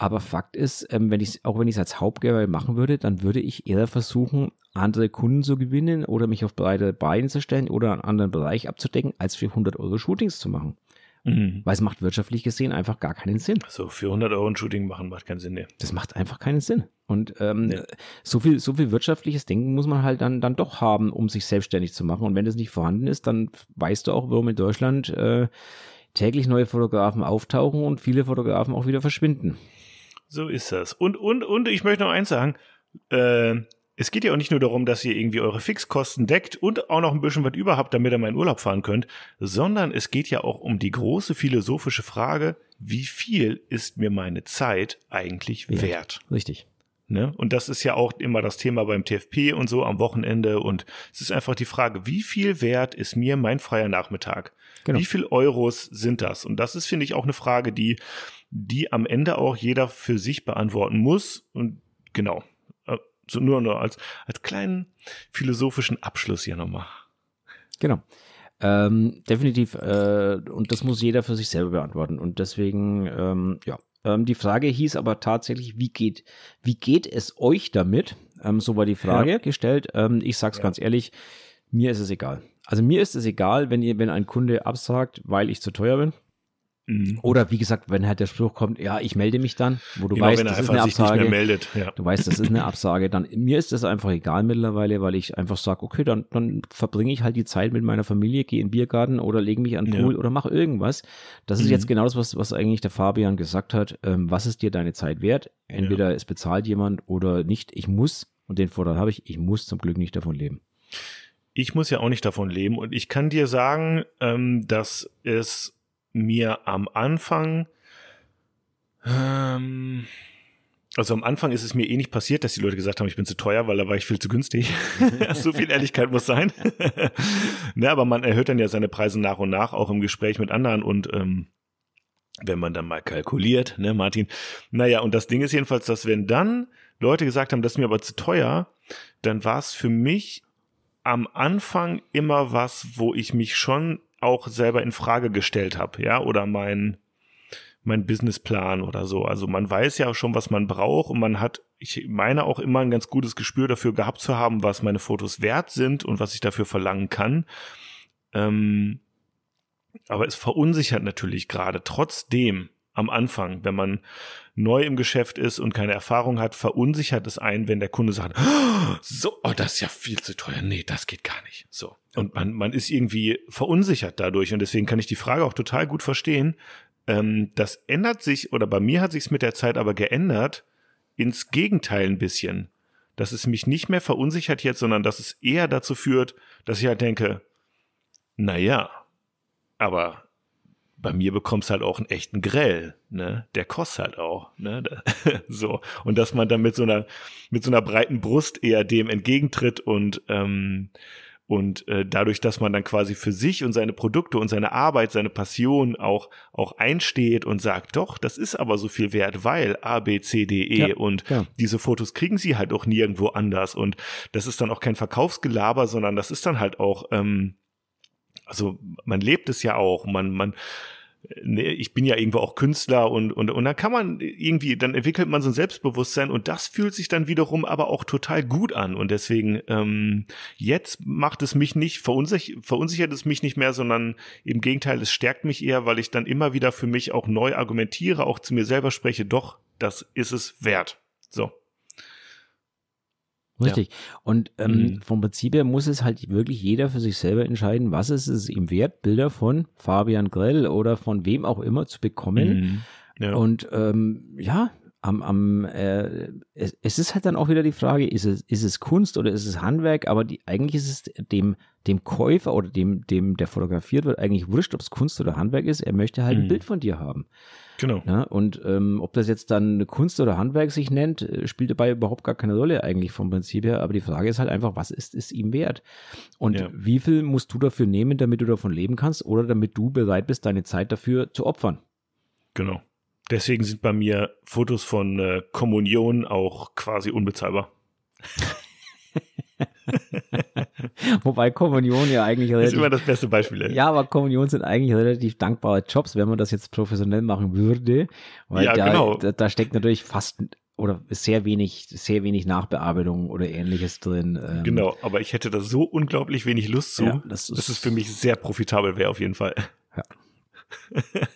Aber Fakt ist, ähm, wenn ich auch wenn ich es als Hauptgewerbe machen würde, dann würde ich eher versuchen, andere Kunden zu gewinnen oder mich auf breite Beine zu stellen oder einen anderen Bereich abzudecken, als für 100 Euro Shootings zu machen. Mhm. Weil es macht wirtschaftlich gesehen einfach gar keinen Sinn. So, für 100 Euro ein Shooting machen macht keinen Sinn, nee. Das macht einfach keinen Sinn. Und ähm, nee. so, viel, so viel wirtschaftliches Denken muss man halt dann, dann doch haben, um sich selbstständig zu machen. Und wenn das nicht vorhanden ist, dann weißt du auch, warum in Deutschland äh, täglich neue Fotografen auftauchen und viele Fotografen auch wieder verschwinden. So ist das. Und, und, und ich möchte noch eins sagen. Äh, es geht ja auch nicht nur darum, dass ihr irgendwie eure Fixkosten deckt und auch noch ein bisschen was überhaupt, damit ihr mal in Urlaub fahren könnt, sondern es geht ja auch um die große philosophische Frage, wie viel ist mir meine Zeit eigentlich wert? wert? Richtig. Ne? Und das ist ja auch immer das Thema beim TFP und so am Wochenende. Und es ist einfach die Frage, wie viel wert ist mir mein freier Nachmittag? Genau. Wie viel Euros sind das? Und das ist, finde ich, auch eine Frage, die, die am Ende auch jeder für sich beantworten muss. Und genau, so nur noch als, als kleinen philosophischen Abschluss hier nochmal. Genau. Ähm, definitiv. Äh, und das muss jeder für sich selber beantworten. Und deswegen, ähm, ja. Ähm, die Frage hieß aber tatsächlich, wie geht, wie geht es euch damit? Ähm, so war die Frage ja. gestellt. Ähm, ich sag's ja. ganz ehrlich, mir ist es egal. Also mir ist es egal, wenn ihr, wenn ein Kunde absagt, weil ich zu teuer bin. Mhm. Oder wie gesagt, wenn halt der Spruch kommt, ja, ich melde mich dann, wo du genau, weißt, das ist eine Absage. Meldet, ja. Du weißt, das ist eine Absage. Dann mir ist das einfach egal mittlerweile, weil ich einfach sage, okay, dann, dann verbringe ich halt die Zeit mit meiner Familie, gehe in den Biergarten oder lege mich an den Pool ja. oder mache irgendwas. Das ist mhm. jetzt genau das, was, was eigentlich der Fabian gesagt hat. Ähm, was ist dir deine Zeit wert? Entweder ja. es bezahlt jemand oder nicht. Ich muss, und den Vorteil habe ich, ich muss zum Glück nicht davon leben. Ich muss ja auch nicht davon leben und ich kann dir sagen, ähm, dass es mir am Anfang, ähm, also am Anfang ist es mir eh nicht passiert, dass die Leute gesagt haben, ich bin zu teuer, weil da war ich viel zu günstig. <laughs> so viel Ehrlichkeit muss sein. <laughs> ne, aber man erhöht dann ja seine Preise nach und nach, auch im Gespräch mit anderen und ähm, wenn man dann mal kalkuliert, ne, Martin. Naja, und das Ding ist jedenfalls, dass wenn dann Leute gesagt haben, das ist mir aber zu teuer, dann war es für mich am Anfang immer was, wo ich mich schon auch selber in Frage gestellt habe, ja, oder mein mein Businessplan oder so. Also man weiß ja schon, was man braucht und man hat, ich meine auch immer ein ganz gutes Gespür dafür gehabt zu haben, was meine Fotos wert sind und was ich dafür verlangen kann. Ähm, aber es verunsichert natürlich gerade trotzdem am Anfang, wenn man neu im Geschäft ist und keine Erfahrung hat, verunsichert es einen, wenn der Kunde sagt, oh, so, oh, das ist ja viel zu teuer. Nee, das geht gar nicht. So. Und man, man ist irgendwie verunsichert dadurch. Und deswegen kann ich die Frage auch total gut verstehen. Ähm, das ändert sich, oder bei mir hat sich es mit der Zeit aber geändert, ins Gegenteil ein bisschen. Dass es mich nicht mehr verunsichert jetzt, sondern dass es eher dazu führt, dass ich halt denke, na ja, aber bei mir bekommst halt auch einen echten Grell, ne? Der kostet halt auch, ne? <laughs> so und dass man dann mit so einer mit so einer breiten Brust eher dem entgegentritt und ähm, und äh, dadurch, dass man dann quasi für sich und seine Produkte und seine Arbeit, seine Passion auch auch einsteht und sagt, doch, das ist aber so viel wert, weil A, B, C, D, E ja, und ja. diese Fotos kriegen sie halt auch nirgendwo anders und das ist dann auch kein Verkaufsgelaber, sondern das ist dann halt auch ähm, also man lebt es ja auch, man, man, ne, ich bin ja irgendwo auch Künstler und, und, und dann kann man irgendwie, dann entwickelt man so ein Selbstbewusstsein und das fühlt sich dann wiederum aber auch total gut an und deswegen ähm, jetzt macht es mich nicht, verunsichert, verunsichert es mich nicht mehr, sondern im Gegenteil, es stärkt mich eher, weil ich dann immer wieder für mich auch neu argumentiere, auch zu mir selber spreche, doch, das ist es wert. So. Richtig. Ja. Und ähm, mhm. vom Prinzip her muss es halt wirklich jeder für sich selber entscheiden, was ist es ihm wert, Bilder von Fabian Grell oder von wem auch immer zu bekommen. Mhm. Ja. Und ähm, ja, am, am äh, es, es, ist halt dann auch wieder die Frage, ist es, ist es Kunst oder ist es Handwerk, aber die, eigentlich ist es dem, dem Käufer oder dem, dem, der fotografiert wird, eigentlich wurscht, ob es Kunst oder Handwerk ist, er möchte halt mhm. ein Bild von dir haben. Genau. Ja, und ähm, ob das jetzt dann Kunst oder Handwerk sich nennt, äh, spielt dabei überhaupt gar keine Rolle eigentlich vom Prinzip her. Aber die Frage ist halt einfach, was ist es ihm wert? Und ja. wie viel musst du dafür nehmen, damit du davon leben kannst oder damit du bereit bist, deine Zeit dafür zu opfern? Genau. Deswegen sind bei mir Fotos von äh, Kommunion auch quasi unbezahlbar. <laughs> Wobei Kommunion ja eigentlich relativ, ist immer das beste Beispiel. Ja, aber Kommunion sind eigentlich relativ dankbare Jobs, wenn man das jetzt professionell machen würde. Weil ja, da, genau. Da, da, steckt natürlich fast oder sehr wenig, sehr wenig Nachbearbeitung oder ähnliches drin. Ähm. Genau, aber ich hätte da so unglaublich wenig Lust zu, ja, das ist, dass es für mich sehr profitabel wäre auf jeden Fall. Ja. <laughs>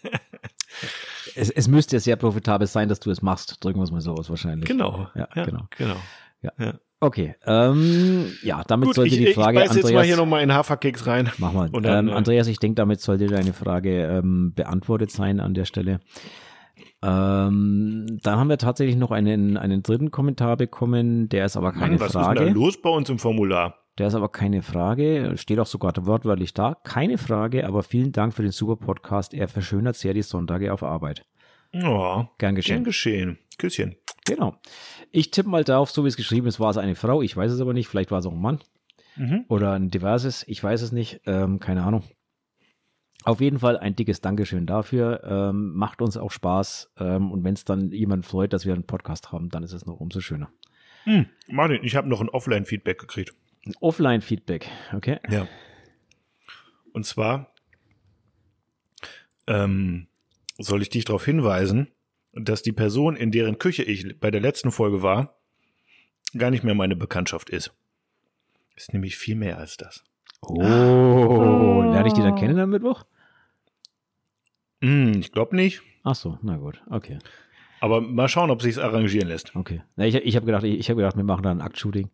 es, es müsste sehr profitabel sein, dass du es machst. Drücken wir es mal so aus wahrscheinlich. Genau. Ja, ja genau. genau. Ja. ja. Okay, ähm, ja, damit Gut, sollte ich, die Frage. Ich beiß jetzt mal hier nochmal in Haferkeks rein. Mach mal. <laughs> dann, ähm, Andreas, ich denke, damit sollte deine Frage ähm, beantwortet sein an der Stelle. Ähm, dann haben wir tatsächlich noch einen, einen dritten Kommentar bekommen, der ist aber keine Mann, was Frage. Was ist denn da los bei uns im Formular? Der ist aber keine Frage, steht auch sogar wortwörtlich da. Keine Frage, aber vielen Dank für den super Podcast. Er verschönert sehr die Sonntage auf Arbeit. Ja, gern geschehen. Gern geschehen. Küsschen. Genau. Ich tippe mal darauf, so wie es geschrieben ist, war es eine Frau. Ich weiß es aber nicht. Vielleicht war es auch ein Mann. Mhm. Oder ein diverses. Ich weiß es nicht. Ähm, keine Ahnung. Auf jeden Fall ein dickes Dankeschön dafür. Ähm, macht uns auch Spaß. Ähm, und wenn es dann jemand freut, dass wir einen Podcast haben, dann ist es noch umso schöner. Hm, Martin, ich habe noch ein Offline-Feedback gekriegt. Offline-Feedback, okay? Ja. Und zwar ähm, soll ich dich darauf hinweisen, dass die Person, in deren Küche ich bei der letzten Folge war, gar nicht mehr meine Bekanntschaft ist. Ist nämlich viel mehr als das. Oh, lerne ich die dann kennen am Mittwoch? Hm, ich glaube nicht. Ach so, na gut, okay. Aber mal schauen, ob sich arrangieren lässt. Okay. Na, ich ich habe gedacht, ich, ich habe gedacht, wir machen da ein Aktshooting.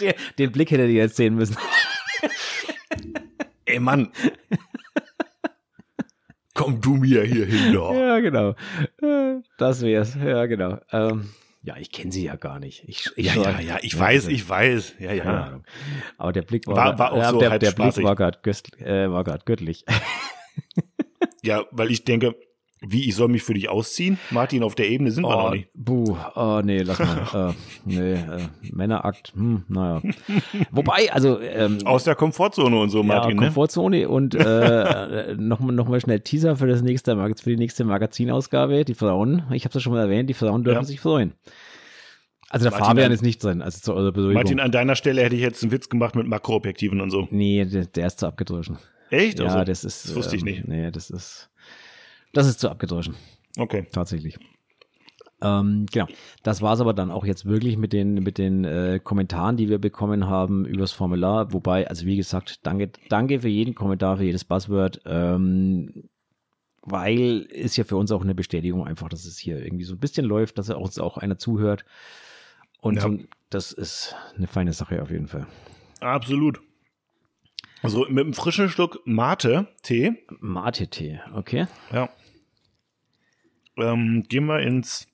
Den, <laughs> den Blick hättet ihr jetzt sehen müssen. <laughs> Ey Mann. Komm du mir hier hin, <laughs> doch. Ja, genau. Das wär's. Ja, genau. Ähm, ja, ich kenne sie ja gar nicht. Ich, ich ja, ja, ja, ich weiß, ich weiß. Ja, ja. Aber der Blick war, war, war auch ja, so der, halt der. Blick war gerade äh, göttlich. ja, weil ich denke, wie, ich soll mich für dich ausziehen? Martin, auf der Ebene sind oh, wir noch nicht. Buh, oh, nee, lass mal. <laughs> äh, nee, äh, Männerakt, hm, naja. Wobei, also. Ähm, Aus der Komfortzone und so, Martin. Ja, Komfortzone ne? und äh, nochmal noch mal schnell Teaser für, das nächste, für die nächste Magazinausgabe. Die Frauen, ich habe es ja schon mal erwähnt, die Frauen dürfen ja. sich freuen. Also der Martin, Fabian ist nicht drin, also zu eurer Beruhigung. Martin, an deiner Stelle hätte ich jetzt einen Witz gemacht mit Makroobjektiven und so. Nee, der, der ist zu abgedroschen. Echt? Ja, also, das ist. Das wusste ich nicht. Ähm, nee, das ist. Das ist zu abgedroschen. Okay. Tatsächlich. Ähm, genau. Das war es aber dann auch jetzt wirklich mit den, mit den äh, Kommentaren, die wir bekommen haben übers Formular. Wobei, also wie gesagt, danke, danke für jeden Kommentar, für jedes Buzzword. Ähm, weil ist ja für uns auch eine Bestätigung einfach, dass es hier irgendwie so ein bisschen läuft, dass uns auch einer zuhört. Und Ja. so, das ist eine feine Sache auf jeden Fall. Absolut. Also mit einem frischen Schluck Mate-Tee Mate-Tee, okay. Ja. Ähm, gehen wir ins,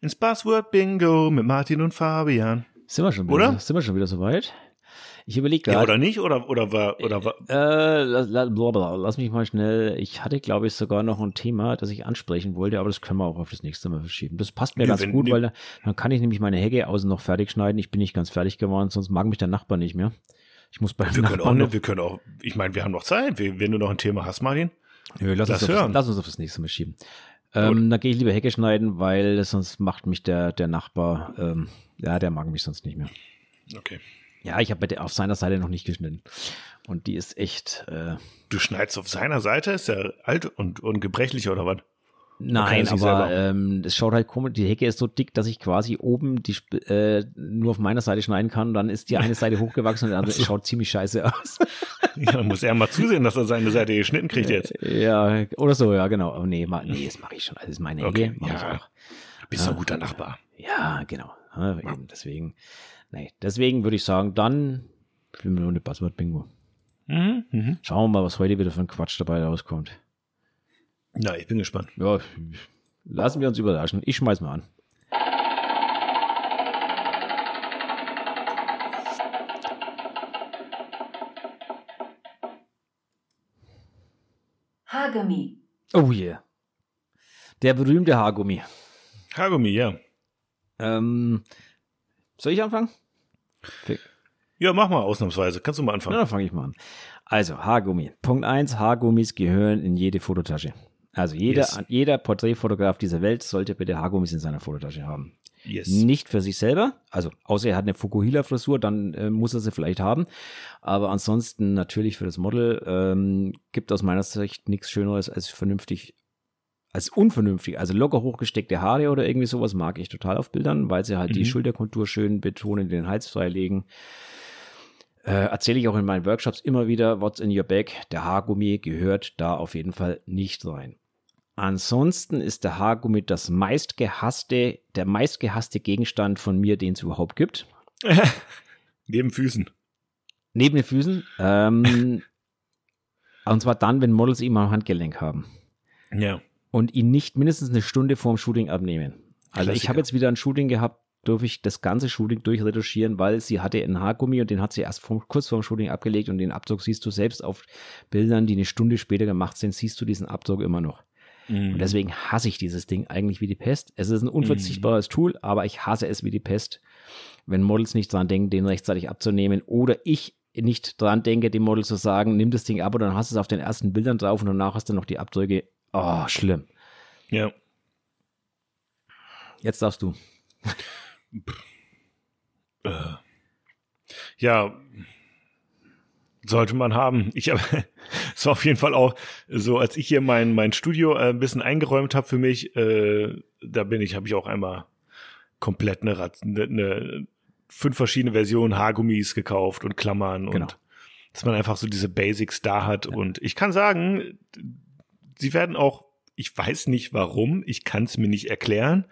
ins Buzzword-Bingo mit Martin und Fabian. Sind wir schon wieder, Oder? Sind wir schon wieder soweit? Ich überlege Ja, gerade. oder nicht? Oder, oder war, oder war, Äh, lass, lass, blablabla. lass mich mal schnell. Ich hatte, glaube ich, sogar noch ein Thema, das ich ansprechen wollte, aber das können wir auch auf das nächste Mal verschieben. Das passt mir Ja, ganz gut, weil da, dann kann ich nämlich meine Hecke außen noch fertig schneiden. Ich bin nicht ganz fertig geworden, sonst mag mich der Nachbar nicht mehr. Ich muss beim wir können auch, ne, noch. wir können auch, ich meine, wir haben noch Zeit. Wir- Wenn du noch ein Thema hast, Martin. Nö, lass, lass uns auf hören. das, lass uns auf das nächste Mal schieben. Ähm, da gehe ich lieber Hecke schneiden, weil sonst macht mich der, der Nachbar, ähm, ja, der mag mich sonst nicht mehr. Okay. Ja, ich habe auf seiner Seite noch nicht geschnitten. Und die ist echt, äh, Du schneidest auf seiner Seite, ist er alt und, und gebrechlich oder was? Nein, aber ähm, es schaut halt komisch. Die Hecke ist so dick, dass ich quasi oben die äh, nur auf meiner Seite schneiden kann. Dann ist die eine Seite <laughs> hochgewachsen und die andere schaut ziemlich scheiße aus. <laughs> Ja, dann muss er mal zusehen, dass er seine Seite geschnitten kriegt jetzt. ja, oder so, ja, genau. Aber nee, ma, nee, das mache ich schon. Also das ist meine Hecke. Okay, mach ja. ich auch. Bist du ein guter Nachbar. Ja, genau. Ja, eben, deswegen, nee, deswegen würde ich sagen, dann spielen wir nur eine Buzzword-Bingo. Mhm. Mhm. Schauen wir mal, was heute wieder für ein Quatsch dabei rauskommt. Na, ich bin gespannt. Ja, lassen wir uns überraschen. Ich schmeiß mal an. Haargummi. Oh yeah. Der berühmte Haargummi. Haargummi, ja. Ähm, soll ich anfangen? Ja, mach mal ausnahmsweise. Kannst du mal anfangen. Na, dann fange ich mal an. Also, Haargummi. Punkt eins: Haargummis gehören in jede Fototasche. Also jeder, Yes. jeder Porträtfotograf dieser Welt sollte bitte Haargummis in seiner Fototasche haben. Yes. Nicht für sich selber, also außer er hat eine Fukuhila-Frisur, dann äh, muss er sie vielleicht haben. Aber ansonsten natürlich für das Model ähm, gibt aus meiner Sicht nichts Schöneres als vernünftig, als unvernünftig, also locker hochgesteckte Haare oder irgendwie sowas mag ich total auf Bildern, weil sie halt die Mhm. Schulterkontur schön betonen, den Hals freilegen. Äh, Erzähle ich auch in meinen Workshops immer wieder, what's in your bag? Der Haargummi gehört da auf jeden Fall nicht rein. Ansonsten ist der Haargummi das meistgehasste, der meistgehasste Gegenstand von mir, den es überhaupt gibt. <laughs> Neben Füßen. Neben den Füßen. Ähm, <laughs> und zwar dann, wenn Models ihn am Handgelenk haben. Ja. Und ihn nicht mindestens eine Stunde vorm Shooting abnehmen. Also Klassiker. ich habe jetzt wieder ein Shooting gehabt, durfte ich das ganze Shooting durchretuschieren, weil sie hatte einen Haargummi und den hat sie erst vom, kurz vorm Shooting abgelegt und den Abdruck siehst du selbst auf Bildern, die eine Stunde später gemacht sind, siehst du diesen Abdruck immer noch. Mhm. Und deswegen hasse ich dieses Ding eigentlich wie die Pest. Es ist ein unverzichtbares mhm. Tool, aber ich hasse es wie die Pest, wenn Models nicht dran denken, den rechtzeitig abzunehmen oder ich nicht dran denke, dem Model zu sagen, nimm das Ding ab und dann hast du es auf den ersten Bildern drauf und danach hast du noch die Abdrücke. Oh, schlimm. Ja. Jetzt darfst du. <laughs> Äh. Ja, sollte man haben. Ich habe, <laughs> es war auf jeden Fall auch so, als ich hier mein mein Studio äh, ein bisschen eingeräumt habe für mich, äh, da bin ich, habe ich auch einmal komplett eine, eine, eine fünf verschiedene Versionen Haargummis gekauft und Klammern genau. und dass man einfach so diese Basics da hat. Ja. Und ich kann sagen, sie werden auch, ich weiß nicht warum, ich kann es mir nicht erklären,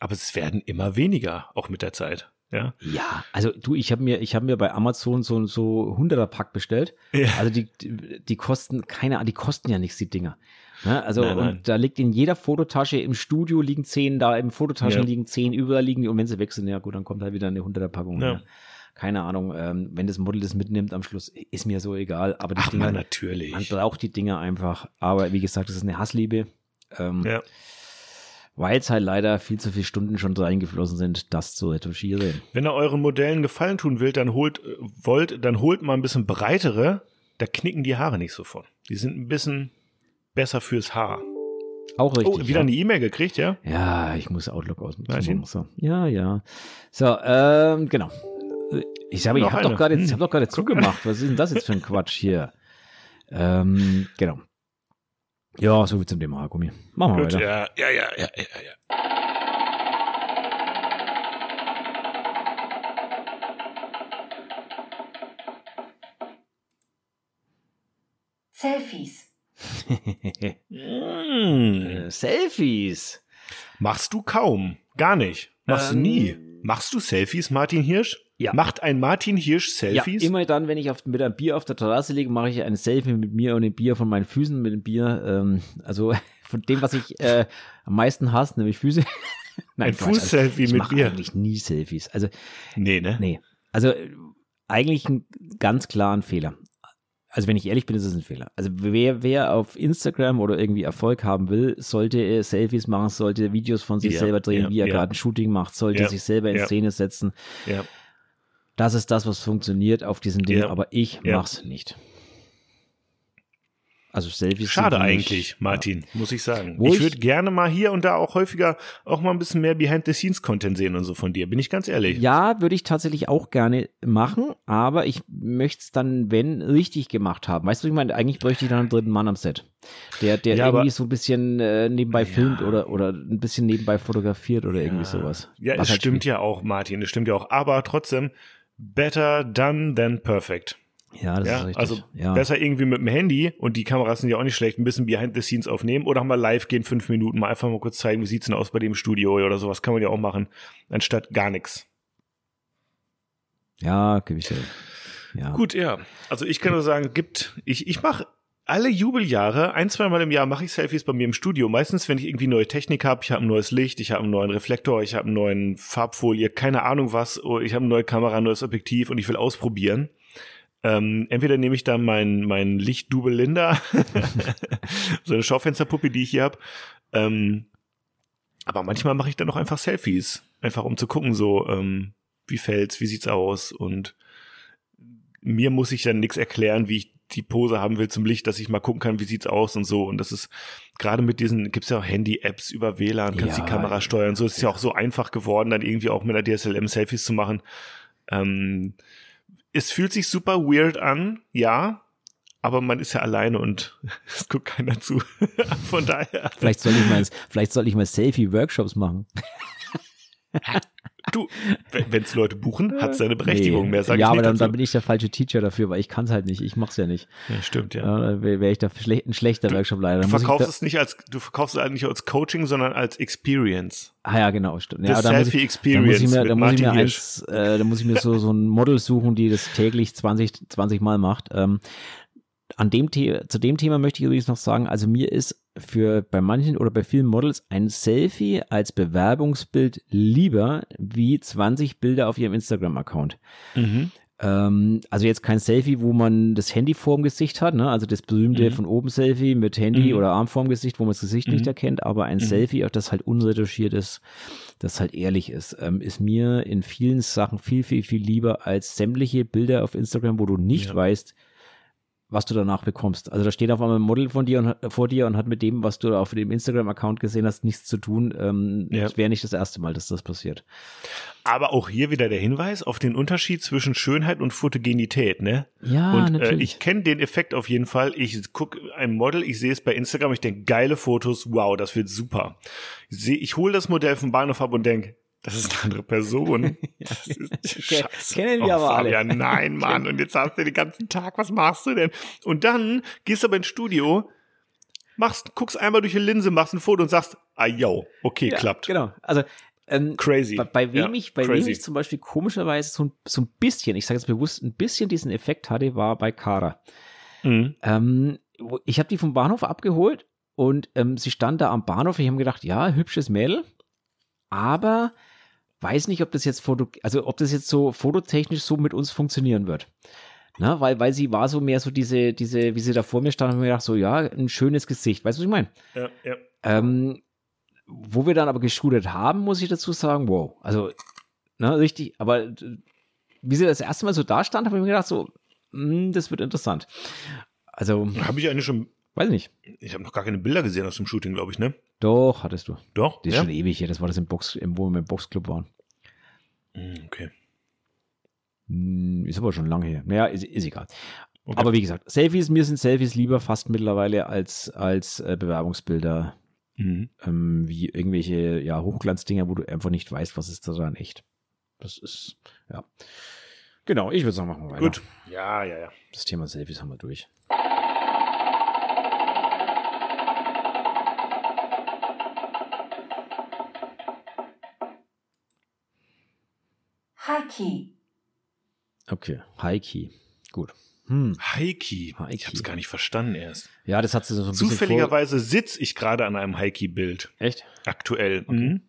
aber es werden immer weniger, auch mit der Zeit. Ja, ja also du, ich habe mir, ich habe mir bei Amazon so so 100er Pack bestellt. Ja. Also die, die, die kosten keine, Ahnung, die kosten ja nichts die Dinger. Ne? Also nein, nein. und da liegt in jeder Fototasche im Studio liegen zehn, da im Fototaschen ja. liegen zehn, überall liegen und wenn sie wechseln, ja gut, dann kommt halt wieder eine 100er Packung. Ja. Keine Ahnung, ähm, wenn das Model das mitnimmt am Schluss, ist mir so egal. Aber die Ach, Dinger, man, natürlich. Man braucht die Dinger einfach. Aber wie gesagt, das ist eine Hassliebe. Ähm, ja weil es halt leider viel zu viele Stunden schon reingeflossen sind, das zu retuschieren. Wenn ihr euren Modellen Gefallen tun wollt, dann holt, wollt, dann holt mal ein bisschen breitere, da knicken die Haare nicht so von. Die sind ein bisschen besser fürs Haar. Auch richtig. Oh, wieder ja. eine E-Mail gekriegt, ja? Ja, ich muss Outlook ausmachen. So. Ja, ja. So, ähm, genau. Ich habe ich hab doch gerade hm. hab doch gerade zugemacht. Was ist denn das jetzt für ein Quatsch hier? Ähm, genau. Ja, so wie zum Thema Haargummi. Machen wir Gut, weiter. Ja, ja, ja, ja, ja, ja. Selfies. mm, <laughs> Selfies. Machst du kaum. Gar nicht. Machst ähm, du nie. Machst du Selfies, Martin Hirsch? Ja. Macht ein Martin Hirsch Selfies? Ja, immer dann, wenn ich auf, mit einem Bier auf der Terrasse liege, mache ich ein Selfie mit mir und dem Bier von meinen Füßen mit dem Bier. Ähm, also <laughs> von dem, was ich äh, am meisten hasse, nämlich Füße. <laughs> Nein, ein Fuß-Selfie also, mit Bier. Ich eigentlich nie Selfies. Also nee, ne? Nee. Also eigentlich einen ganz klaren Fehler also wenn ich ehrlich bin, ist es ein Fehler. Also wer, wer auf Instagram oder irgendwie Erfolg haben will, sollte Selfies machen, sollte Videos von sich ja, selber drehen, ja, wie er ja. gerade ein Shooting macht, sollte sich selber in Szene setzen. Das ist das, was funktioniert auf diesem Ding, aber ich mach's nicht. Also Selfies. Schade eigentlich, Martin, ja. muss ich sagen. Wo ich, würde gerne mal hier und da auch häufiger auch mal ein bisschen mehr Behind-the-Scenes-Content sehen und so von dir, bin ich ganz ehrlich. Ja, würde ich tatsächlich auch gerne machen, aber ich möchte es dann, wenn, richtig gemacht haben. Weißt du, ich meine, eigentlich bräuchte ich dann einen dritten Mann am Set. Der, der ja, irgendwie so ein bisschen äh, nebenbei ja. filmt oder, oder ein bisschen nebenbei fotografiert oder irgendwie sowas. Ja, es halt stimmt ja auch, Martin, es stimmt ja auch. Aber trotzdem, better done than perfect. Ja, das ja, ist richtig. Also ja. besser irgendwie mit dem Handy und die Kameras sind ja auch nicht schlecht, ein bisschen behind the scenes aufnehmen oder mal live gehen, fünf Minuten, mal einfach mal kurz zeigen, wie sieht's denn aus bei dem Studio oder sowas kann man ja auch machen, anstatt gar nichts. Ja, gebe ich dir. Ja. Gut, ja. Also ich kann nur sagen, gibt, ich, ich mache alle Jubeljahre, ein, zweimal im Jahr mache ich Selfies bei mir im Studio. Meistens, wenn ich irgendwie neue Technik habe, ich habe ein neues Licht, ich habe einen neuen Reflektor, ich habe einen neuen Farbfolie, keine Ahnung was, ich habe eine neue Kamera, ein neues Objektiv und ich will ausprobieren. Ähm, entweder nehme ich da mein, mein Lichtdubel Linda, <laughs> so eine Schaufensterpuppe, die ich hier habe. Ähm, aber manchmal mache ich dann auch einfach Selfies, einfach um zu gucken, so ähm, wie fällt's, wie sieht's aus und mir muss ich dann nichts erklären, wie ich die Pose haben will zum Licht, dass ich mal gucken kann, wie sieht's aus und so. Und das ist gerade mit diesen, gibt's ja auch Handy-Apps über WLAN, kannst ja, die Kamera steuern. So ist es ja. ja auch so einfach geworden, dann irgendwie auch mit der DSLM Selfies zu machen. Ähm, es fühlt sich super weird an, ja, aber man ist ja alleine und <laughs> es guckt keiner zu. <laughs> Von daher. Vielleicht soll ich mal, vielleicht soll ich mal Selfie-Workshops machen. <laughs> Du, wenn es Leute buchen, hat es seine Berechtigung. Nee. Mehr sage ja, ich aber dann, dann, bin ich der falsche Teacher dafür, weil ich kann es halt nicht. Ich mach's ja nicht. Ja, stimmt, ja. ja Wäre wär ich da ein schlechter du, Workshop-Leiter. Du verkaufst es nicht als, du verkaufst es halt nicht als Coaching, sondern als Experience. Ah ja, genau, stimmt. Ja, da Selfie ich, Experience. Da muss ich mir, da muss ich mir eins, äh, da muss ich mir so, so ein Model suchen, die das täglich 20, 20 Mal macht. Ähm, an dem The zu dem Thema möchte ich übrigens noch sagen, also mir ist für bei manchen oder bei vielen Models ein Selfie als Bewerbungsbild lieber wie 20 Bilder auf ihrem Instagram-Account. Mhm. Ähm, also jetzt kein Selfie, wo man das Handy vorm Gesicht hat, ne? also das berühmte mhm. von oben Selfie mit Handy mhm. oder Arm vorm Gesicht, wo man das Gesicht nicht mhm. erkennt, aber ein mhm. Selfie, das halt unretuschiert ist, das halt ehrlich ist, ähm, ist mir in vielen Sachen viel, viel, viel lieber als sämtliche Bilder auf Instagram, wo du nicht ja. weißt, was du danach bekommst. Also da steht auf einmal ein Model von dir und, vor dir und hat mit dem, was du auf dem Instagram-Account gesehen hast, nichts zu tun. Ähm, ja. Das wäre nicht das erste Mal, dass das passiert. Aber auch hier wieder der Hinweis auf den Unterschied zwischen Schönheit und Fotogenität, ne? Ja, und, äh, natürlich. Äh, ich kenne den Effekt auf jeden Fall. Ich gucke ein Model, ich sehe es bei Instagram, ich denke, geile Fotos, wow, das wird super. Ich, seh, ich hole das Modell vom Bahnhof ab und denke, das ist eine andere Person. <laughs> Das ist <laughs> Scheiße. Kennen wir oh, aber Fabian, alle. Nein, <laughs> Mann. Und jetzt hast du den ganzen Tag, was machst du denn? Und dann gehst du aber ins Studio, machst, guckst einmal durch die Linse, machst ein Foto und sagst, ah, yo, okay, ja, klappt. Genau. Also, ähm, crazy. Bei, bei wem ja, ich, bei crazy. wem ich zum Beispiel komischerweise so, so ein bisschen, ich sage jetzt bewusst, ein bisschen diesen Effekt hatte, war bei Kara. Mhm. Ähm, ich habe die vom Bahnhof abgeholt und ähm, sie stand da am Bahnhof. Ich habe gedacht, ja, hübsches Mädel, aber weiß nicht, ob das jetzt Foto, also ob das jetzt so fototechnisch so mit uns funktionieren wird. Na, weil, weil sie war so mehr so diese, diese, wie sie da vor mir stand, haben wir gedacht, so, ja, ein schönes Gesicht. Weißt du, was ich meine? Ja, ja. Ähm, wo wir dann aber geschudert haben, muss ich dazu sagen, wow. Also, na, richtig, aber wie sie das erste Mal so da stand, habe ich mir gedacht, so, mh, hm, das wird interessant. Also. Habe ich eigentlich schon. Weiß nicht. Ich habe noch gar keine Bilder gesehen aus dem Shooting, glaube ich, ne? Doch, hattest du. Doch? Das ist ja? schon ewig hier. Das war das im Box, wo wir im Boxclub waren. Hm, okay. Hm, ist aber schon lange her. Naja, ist, ist egal. Okay. Aber wie gesagt, Selfies, mir sind Selfies lieber fast mittlerweile als, als äh, Bewerbungsbilder. Mhm. Ähm, wie irgendwelche ja, Hochglanzdinger, wo du einfach nicht weißt, was ist da dran echt. Das ist, ja. Genau, ich würde sagen, machen wir weiter. Gut. Ja, ja, ja. Das Thema Selfies haben wir durch. High-Key. Okay, High-Key. Gut. Hm. High-Key. High ich habe es gar nicht verstanden erst. Ja, das hat sie so ein Zufälligerweise sitze ich gerade an einem High-Key-Bild. Echt? Aktuell. Okay. Mhm.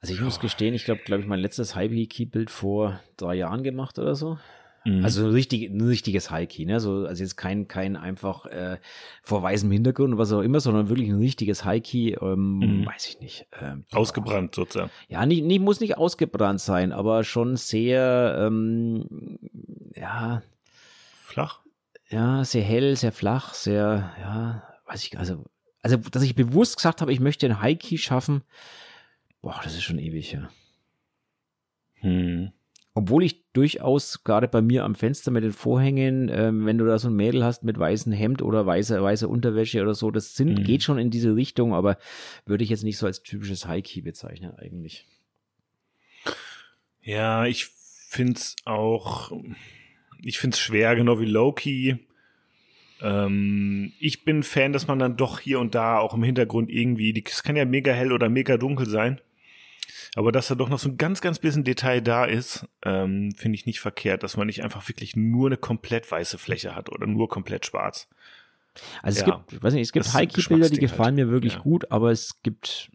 Also ich muss gestehen, ich glaube, glaube ich, mein letztes High-Key-Bild vor drei Jahren gemacht oder so. Mhm. Also ein, richtig, ein richtiges High-Key, ne? So, also jetzt kein, kein einfach äh, vor weißem Hintergrund oder was auch immer, sondern wirklich ein richtiges High-Key, ähm, mhm. weiß ich nicht. Ähm, ausgebrannt sozusagen. Ja, nicht, nicht, muss nicht ausgebrannt sein, aber schon sehr, ähm, ja. Flach? Ja, sehr hell, sehr flach, sehr, ja, weiß ich, also, also, dass ich bewusst gesagt habe, ich möchte ein High-Key schaffen, boah, das ist schon ewig, ja. Hm. Obwohl ich durchaus gerade bei mir am Fenster mit den Vorhängen, ähm, wenn du da so ein Mädel hast mit weißem Hemd oder weißer weiße Unterwäsche oder so, das sind, mhm. geht schon in diese Richtung, aber würde ich jetzt nicht so als typisches High-Key bezeichnen eigentlich. Ja, ich find's auch, ich find's schwer, genau wie Low-Key. Ähm, ich bin Fan, dass man dann doch hier und da auch im Hintergrund irgendwie, es kann ja mega hell oder mega dunkel sein. Aber dass da doch noch so ein ganz, ganz bisschen Detail da ist, ähm, finde ich nicht verkehrt, dass man nicht einfach wirklich nur eine komplett weiße Fläche hat oder nur komplett schwarz. Also es ja, gibt, ich weiß nicht, es gibt High-Key-Bilder, die gefallen halt. mir wirklich ja. gut, aber es gibt,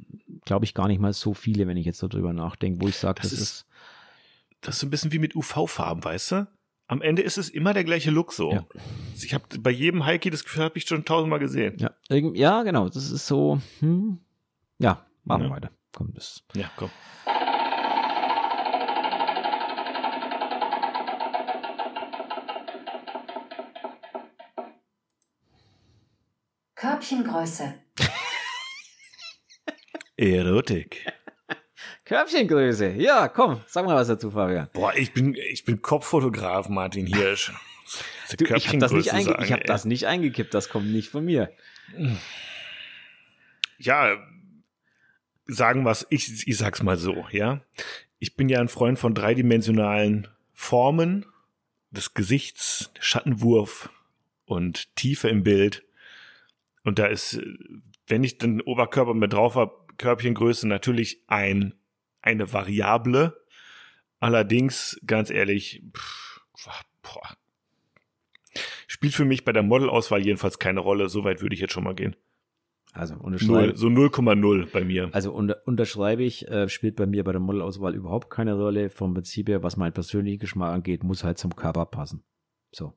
glaube ich, gar nicht mal so viele, wenn ich jetzt so drüber nachdenke, wo ich sage, das, das, ist, Das ist so ein bisschen wie mit UV-Farben, weißt du? Am Ende ist es immer der gleiche Look so. Ja. Ich habe bei jedem High-Key das Gefühl, habe ich schon tausendmal gesehen. Ja, ja, genau. Das ist so, hm, ja, machen wir weiter. Komm, das. Ja, komm. Körbchengröße. <laughs> Erotik. Körbchengröße. Ja, komm, sag mal was dazu, Fabian. Boah, ich bin, ich bin Kopffotograf, Martin Hirsch. <laughs> Du, ich habe das, nicht ich hab das nicht eingekippt, das kommt nicht von mir. Ja, sagen was, ich, ich sag's mal so, ja. Ich bin ja ein Freund von dreidimensionalen Formen des Gesichts, Schattenwurf und Tiefe im Bild. Und da ist, wenn ich den Oberkörper mit drauf habe, Körbchengröße natürlich ein, eine Variable. Allerdings, ganz ehrlich, pff, boah, spielt für mich bei der Modelauswahl jedenfalls keine Rolle. So weit würde ich jetzt schon mal gehen. Also unterschreibe, so 0,0 bei mir. Also unter, unterschreibe ich, äh, spielt bei mir bei der Modelauswahl überhaupt keine Rolle. Vom Prinzip her, was mein persönlichen Geschmack angeht, muss halt zum Körper passen. So.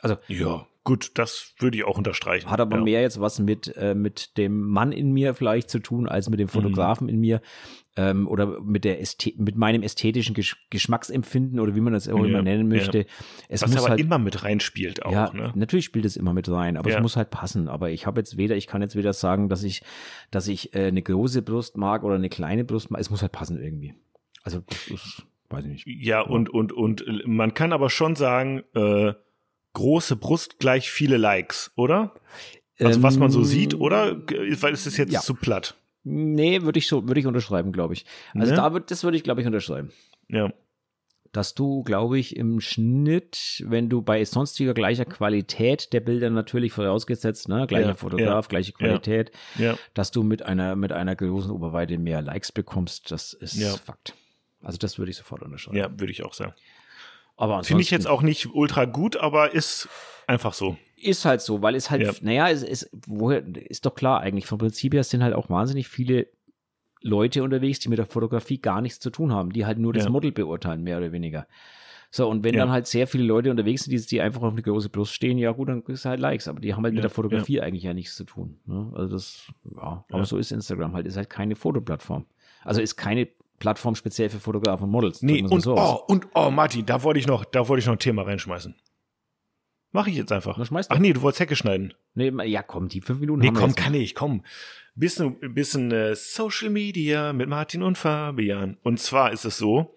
Also ja, gut, das würde ich auch unterstreichen. Hat aber ja. mehr jetzt was mit äh, mit dem Mann in mir vielleicht zu tun als mit dem Fotografen mhm. in mir ähm, oder mit der Ästhe mit meinem ästhetischen Gesch Geschmacksempfinden oder wie man das auch ja, immer nennen möchte. Ja. Es Was muss aber halt, immer mit reinspielt auch. Ja, ne? natürlich spielt es immer mit rein, aber es muss halt passen. Aber ich habe jetzt weder, ich kann jetzt weder sagen, dass ich, dass ich äh, eine große Brust mag oder eine kleine Brust mag. Es muss halt passen irgendwie. Also das ist, weiß ich nicht. Ja, und und und man kann aber schon sagen, äh, große Brust gleich viele Likes, oder? Also ähm, was man so sieht, oder? Weil es ist jetzt ja. zu platt. Nee, würde ich so, würde ich unterschreiben, glaube ich. Also ne? da wird, das würde ich, glaube ich, unterschreiben. Ja. Dass du, glaube ich, im Schnitt, wenn du bei sonstiger gleicher Qualität der Bilder natürlich vorausgesetzt, ne, gleicher ja, Fotograf, ja, gleiche Qualität, ja, dass du mit einer, mit einer großen Oberweite mehr Likes bekommst, das ist Fakt. Also das würde ich sofort unterschreiben. Ja, würde ich auch sagen. Aber finde ich jetzt auch nicht ultra gut, aber ist einfach so. Ist halt so, weil es halt, ja. naja, es ist, woher, ist doch klar eigentlich. Vom Prinzip her sind halt auch wahnsinnig viele Leute unterwegs, die mit der Fotografie gar nichts zu tun haben, die halt nur das ja. Model beurteilen, mehr oder weniger. So, und wenn ja. dann halt sehr viele Leute unterwegs sind, die, die einfach auf eine große Plus stehen, ja gut, dann ist halt Likes, aber die haben halt ja, mit der Fotografie ja. eigentlich ja nichts zu tun. Ne? Also das, ja, aber so ist Instagram halt, ist halt keine Fotoplattform. Also ist keine Plattform speziell für Fotografen und Models. Nee, und, so oh, und oh, Martin, da wollte ich noch, da wollte ich noch ein Thema reinschmeißen. Mach ich jetzt einfach. Ach nee, du wolltest Hecke schneiden. Nee, ja, komm, die fünf Minuten Nee, komm, kann ich, komm. Bisschen, bisschen äh, Social Media mit Martin und Fabian. Und zwar ist es so,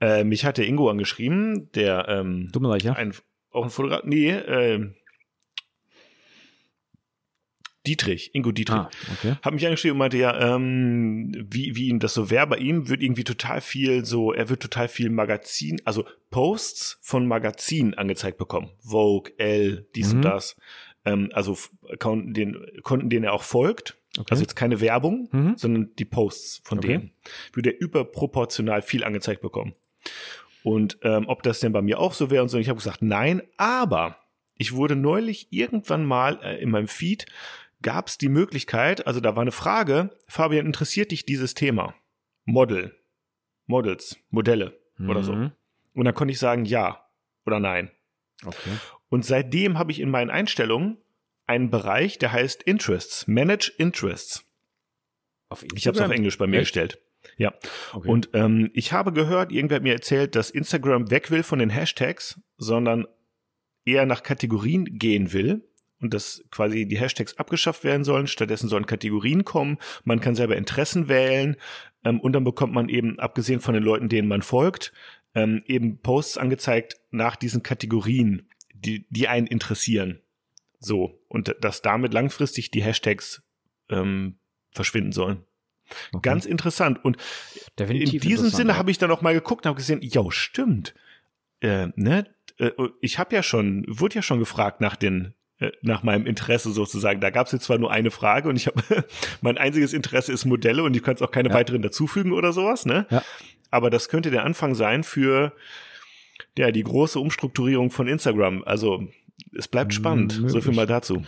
äh, mich hat der Ingo angeschrieben, der ähm, Dummerreich, ja? Ein, auch ein Fotograf, nee, äh, Dietrich, Ingo Dietrich, ah, okay. hat mich angeschrieben und meinte ja, ähm, wie, wie ihm das so wäre bei ihm, wird irgendwie total viel so, er wird total viel Magazin, also Posts von Magazinen angezeigt bekommen. Vogue, L, dies mhm. und das. Ähm, also Konten, den, Konten, denen er auch folgt. Okay. Also jetzt keine Werbung, mhm. sondern die Posts von okay. denen. Würde er überproportional viel angezeigt bekommen. Und ähm, ob das denn bei mir auch so wäre und so. Ich habe gesagt, nein, aber ich wurde neulich irgendwann mal äh, in meinem Feed gab es die Möglichkeit, also da war eine Frage, Fabian, interessiert dich dieses Thema? Model, Models, Modelle mhm. oder so. Mhm. Und dann konnte ich sagen ja oder nein. Okay. Und seitdem habe ich in meinen Einstellungen einen Bereich, der heißt Interests, Manage Interests. ich habe es auf Englisch bei mir Echt? gestellt. Ja. Okay. Und ähm, ich habe gehört, irgendwer hat mir erzählt, dass Instagram weg will von den Hashtags, sondern eher nach Kategorien gehen will und dass quasi die Hashtags abgeschafft werden sollen. Stattdessen sollen Kategorien kommen. Man kann selber Interessen wählen ähm, und dann bekommt man eben, abgesehen von den Leuten, denen man folgt, ähm, eben Posts angezeigt nach diesen Kategorien, die, die einen interessieren. So. Und dass damit langfristig die Hashtags ähm, verschwinden sollen. Okay. Ganz interessant. Und Definitiv in diesem Sinne habe ich dann auch mal geguckt und habe gesehen, ja, stimmt. Äh, ne? Äh, ich habe ja schon, wurde ja schon gefragt nach den nach meinem Interesse sozusagen. Da gab es jetzt zwar nur eine Frage und ich habe <laughs> mein einziges Interesse ist Modelle und ich kann auch keine ja. weiteren dazufügen oder sowas, ne? Ja. Aber das könnte der Anfang sein für ja die große Umstrukturierung von Instagram. Also es bleibt spannend. Möglich. So viel mal dazu.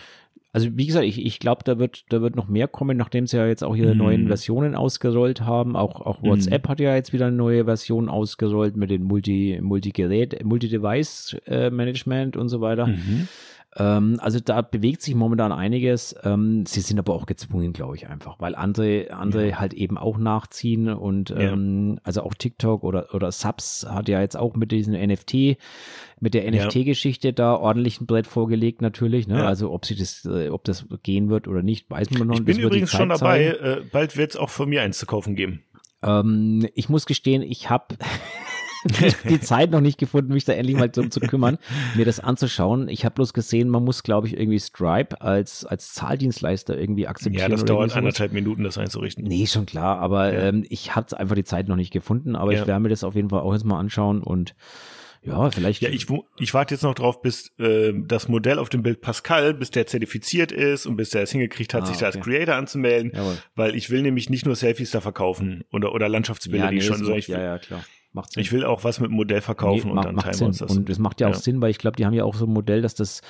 Also wie gesagt, ich, ich glaube, da wird, da wird noch mehr kommen, nachdem sie ja jetzt auch ihre mm. neuen Versionen ausgerollt haben. Auch, auch mhm. WhatsApp mm. hat ja jetzt wieder eine neue Version ausgerollt mit Multi, Multi-Gerät, Multi-Device-Management äh, und so weiter. Mhm. Ähm, also da bewegt sich momentan einiges. Ähm, sie sind aber auch gezwungen, glaube ich, einfach, weil andere, andere ja. halt eben auch nachziehen und ja. ähm, also auch TikTok oder, oder Subs hat ja jetzt auch mit diesem NFT, mit der NFT-Geschichte da ordentlich ein Brett vorgelegt natürlich. Ne? Also ob sie das, äh, ob das gehen wird oder nicht, weiß man noch. Ich bin übrigens schon dabei. Äh, bald wird es auch von mir eins zu kaufen geben. Ähm, ich muss gestehen, ich habe <laughs> die Zeit noch nicht gefunden, mich da endlich mal drum zu kümmern, mir das anzuschauen. Ich habe bloß gesehen, man muss, glaube ich, irgendwie Stripe als, als Zahldienstleister irgendwie akzeptieren. Ja, das dauert anderthalb Minuten, das einzurichten. Nee, schon klar, aber ja. ähm, ich habe einfach die Zeit noch nicht gefunden, aber ja. ich werde mir das auf jeden Fall auch jetzt mal anschauen und ja, vielleicht. Ja, ich, ich warte jetzt noch drauf, bis äh, das Modell auf dem Bild Pascal, bis der zertifiziert ist und bis der es hingekriegt hat, ah, sich da als Creator anzumelden. Jawohl. Weil ich will nämlich nicht nur Selfies da verkaufen oder, oder Landschaftsbilder, ja, nee, die schon so. Ich will, ja, ja, klar. Macht Sinn. Ich will auch was mit dem Modell verkaufen nee, und dann teilen wir uns das. Und es macht ja auch ja. Sinn, weil ich glaube, die haben ja auch so ein Modell, dass das,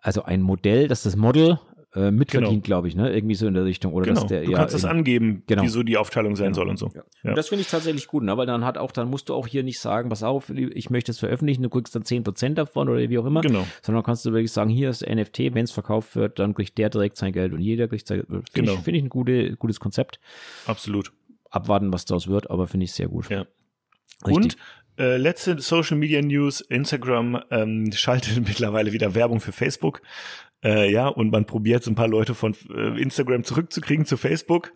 also ein Modell, dass das Model äh, mitverdient, genau. glaube ich, ne? Irgendwie so in der Richtung. Oder genau. dass der, du kannst es angeben, genau. wieso die Aufteilung sein genau. soll und so. Ja. Ja. Und das finde ich tatsächlich gut, ne? weil dann hat auch, dann musst du auch hier nicht sagen, pass auf, ich möchte es veröffentlichen, du kriegst dann 10% davon oder wie auch immer. Genau. Sondern kannst du wirklich sagen, hier ist NFT, wenn es verkauft wird, dann kriegt der direkt sein Geld und jeder kriegt sein Geld. Finde genau. ich, find ich ein gute, gutes Konzept. Absolut. Abwarten, was daraus wird, aber finde ich sehr gut. Ja. Richtig. Und äh, letzte Social Media News, Instagram ähm, schaltet <laughs> mittlerweile wieder Werbung für Facebook. Äh, ja, und man probiert so ein paar Leute von äh, Instagram zurückzukriegen zu Facebook,